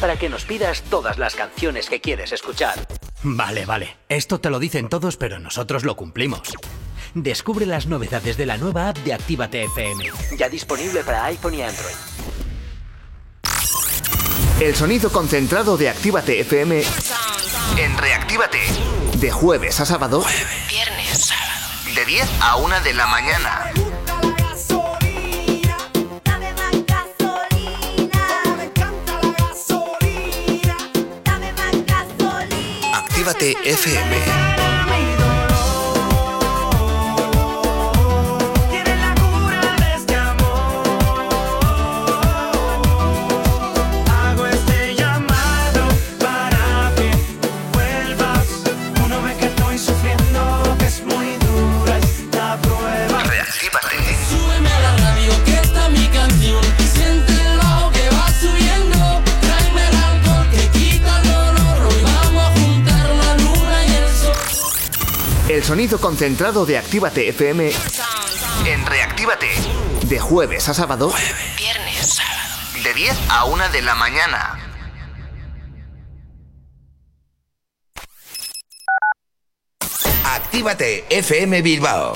Para que nos pidas todas las canciones que quieres escuchar. Vale, vale. Esto te lo dicen todos, pero nosotros lo cumplimos. Descubre las novedades de la nueva app de Actívate FM. Ya disponible para iPhone y Android. El sonido concentrado de Actívate FM en Reactívate. De jueves a sábado. Viernes, sábado. De 10 a 1 de la mañana. Actívate FM. El sonido concentrado de Actívate FM en Reactívate. De jueves a sábado. Viernes, sábado. De 10 a 1 de la mañana. Actívate FM Bilbao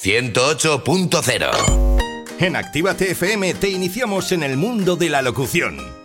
108.0 En Actívate FM te iniciamos en el mundo de la locución.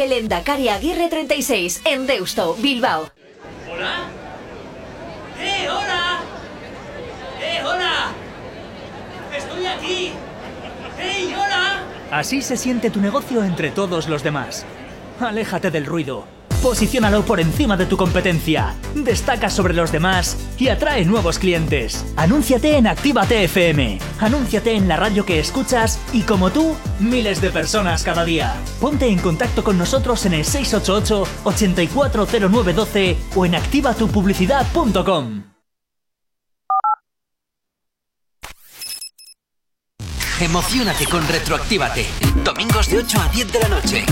Doner, calle Lendakari Aguirre 36, en Deusto, Bilbao. ¿Hola? ¡Eh, hola! ¡Eh, hola! ¡Estoy aquí! ¡Hey, hola! Así se siente tu negocio entre todos los demás. Aléjate del ruido. Posiciónalo por encima de tu competencia. Destaca sobre los demás y atrae nuevos clientes. Anúnciate en Actívate FM. Anúnciate en la radio que escuchas y como tú, miles de personas cada día. Ponte en contacto con nosotros en el 688 840912 o en activatupublicidad.com. Emocionate con Retroactívate. Domingos de 8 a 10 de la noche.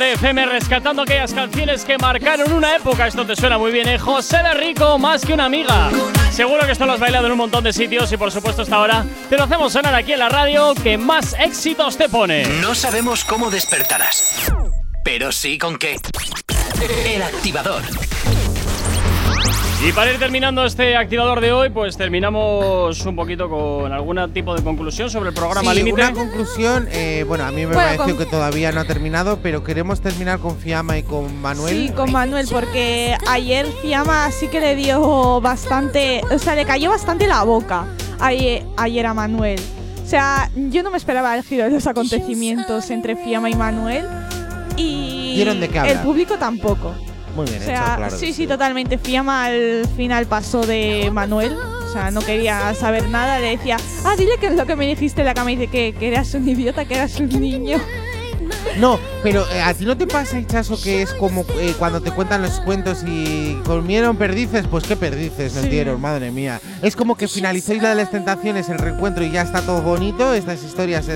Actívate FM, rescatando aquellas canciones que marcaron una época. Esto te suena muy bien, ¿eh? José de Rico, más que una amiga. Seguro que esto lo has bailado en un montón de sitios y por supuesto hasta ahora te lo hacemos sonar aquí en la radio que más éxitos te pone. No sabemos cómo despertarás, pero sí con qué. El activador. Y para ir terminando este activador de hoy, pues terminamos un poquito con algún tipo de conclusión sobre el programa Sí, Límite. una conclusión, eh, bueno, a mí me Bueno, pareció con- que todavía no ha terminado, pero queremos terminar con Fiamma y con Manuel. Sí, con Manuel, porque ayer Fiamma sí que le dio bastante. O sea, le cayó bastante la boca ayer, ayer a Manuel. O sea, yo no me esperaba el giro de los acontecimientos entre Fiamma y Manuel. Y Dieron de qué el público tampoco. Muy bien O hecho, sea, claro. sí, sí, totalmente. Fiamma al final pasó de Manuel. O sea, no quería saber nada. Le decía, ah, dile que es lo que me dijiste en la cama. Y dice que, que eras un idiota, que eras un niño. No, pero eh, a ti no te pasa, Hichazo, que es como eh, cuando te cuentan los cuentos y comieron perdices, pues qué perdices nos Sí. dieron, madre mía. Es como que finalizó Isla de las Tentaciones, el reencuentro y ya está todo bonito, estas historias se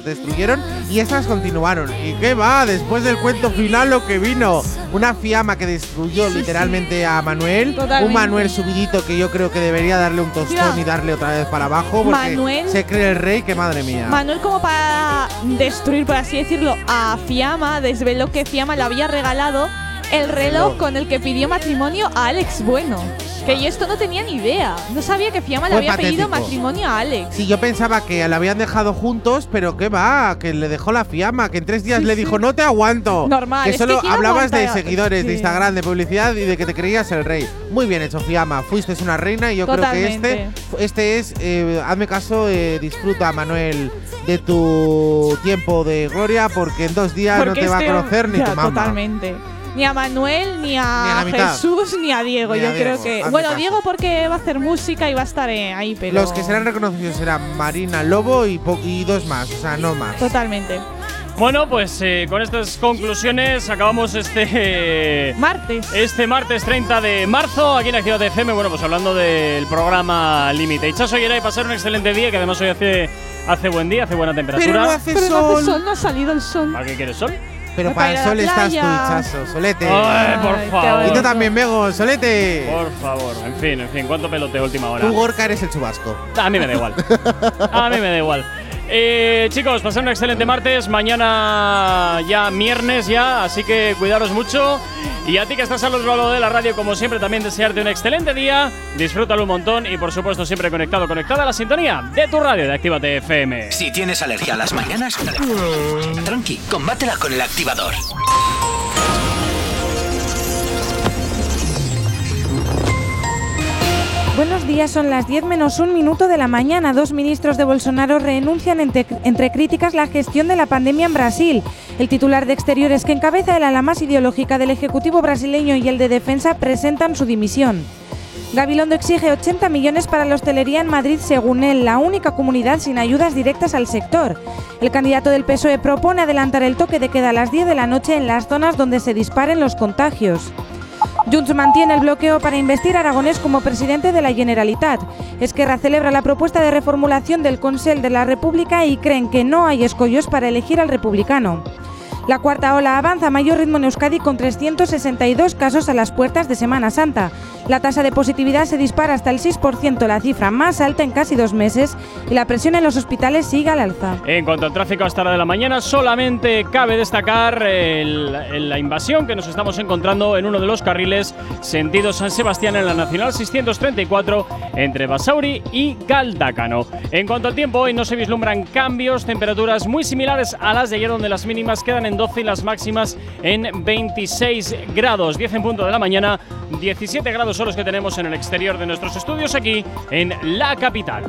destruyeron y estas continuaron. ¿Y qué va? Después del cuento final lo que vino. Una fiamma que destruyó Sí, literalmente a Manuel, Totalmente. un Manuel subidito que yo creo que debería darle un tostón y darle otra vez para abajo porque Manuel- se cree el rey, que madre mía. Manuel, como para destruir, por así decirlo, a Fiamma, desveló que Fiamma le había regalado el reloj con el que pidió matrimonio a Alex Bueno. Que yo esto no tenía ni idea. No sabía que Fiamma le Fue había pedido patético. matrimonio a Alex. Sí, yo pensaba que la habían dejado juntos, pero qué va, que le dejó la fiamma, que en tres días Sí, le sí. dijo, no te aguanto. Normal, Que es solo que ¿quién hablabas de seguidores, de Sí. Instagram, de publicidad y de que te creías el rey. Muy bien hecho, fiamma. Fuiste una reina y yo creo que Totalmente. este, este es, eh, hazme caso, eh, disfruta, Manuel, de tu tiempo de gloria, porque en dos días Porque no te va a este- conocer ni Ya, tu mamá. Totalmente. Ni a Manuel, ni a, Ni. Jesús, ni a Diego. Ni a yo Diego, creo que. Bueno, caso. Diego porque va a hacer música y va a estar eh, ahí, pero. Los que serán reconocidos serán Marina Lobo y, po- y dos más, o sea, no más. Totalmente. Bueno, pues eh, con estas conclusiones acabamos este martes. Este martes 30 de marzo aquí en Activa FM. Bueno, pues hablando del programa Límite. Ichazo y pasar un excelente día, que además hoy hace, hace buen día, hace buena temperatura. Pero no hace Pero no hace sol. sol, no ha salido el sol. ¿Para qué quieres sol? Pero Para para el sol estás tú. Hichazo, solete. Ay, por Ay, favor. Y tú también, Mego, solete. Por favor, en fin, en fin, ¿cuánto peloteo última hora? Tú, Gorka, eres el chubasco. A mí me da igual. A mí me da igual. Eh, chicos, pasad un excelente martes. Mañana ya viernes ya, así que cuidaros mucho. Y a ti que estás al otro lado de la radio, como siempre, también desearte un excelente día. Disfrútalo un montón y por supuesto siempre conectado, conectada a la sintonía de tu radio de Actívate FM. Si tienes alergia a las mañanas, tranqui, combátela con el activador. Buenos días, son las 10 menos un minuto de la mañana. Dos ministros de Bolsonaro renuncian entre, críticas la gestión de la pandemia en Brasil. El titular de Exteriores que encabeza el ala más ideológica del Ejecutivo brasileño y el de Defensa presentan su dimisión. Gabilondo exige 80 millones para la hostelería en Madrid, según él, la única comunidad sin ayudas directas al sector. El candidato del PSOE propone adelantar el toque de queda a las 10 de la noche en las zonas donde se disparen los contagios. Junts mantiene el bloqueo para investir a Aragonés como presidente de la Generalitat. Esquerra celebra la propuesta de reformulación del Consell de la República y creen que no hay escollos para elegir al republicano. La cuarta ola avanza a mayor ritmo en Euskadi con 362 casos a las puertas de Semana Santa. La tasa de positividad se dispara hasta el 6%, la cifra más alta en casi dos meses, y la presión en los hospitales sigue al alza. En cuanto al tráfico hasta la de la mañana, solamente cabe destacar el- el- la invasión que nos estamos encontrando en uno de los carriles sentido San Sebastián en la Nacional 634 entre Basauri y Galdácano. En cuanto al tiempo, hoy no se vislumbran cambios, temperaturas muy similares a las de ayer donde las mínimas quedan en 12 y las máximas en 26 grados. 10 en punto de la mañana, 17 grados son los que tenemos en el exterior de nuestros estudios aquí en la capital.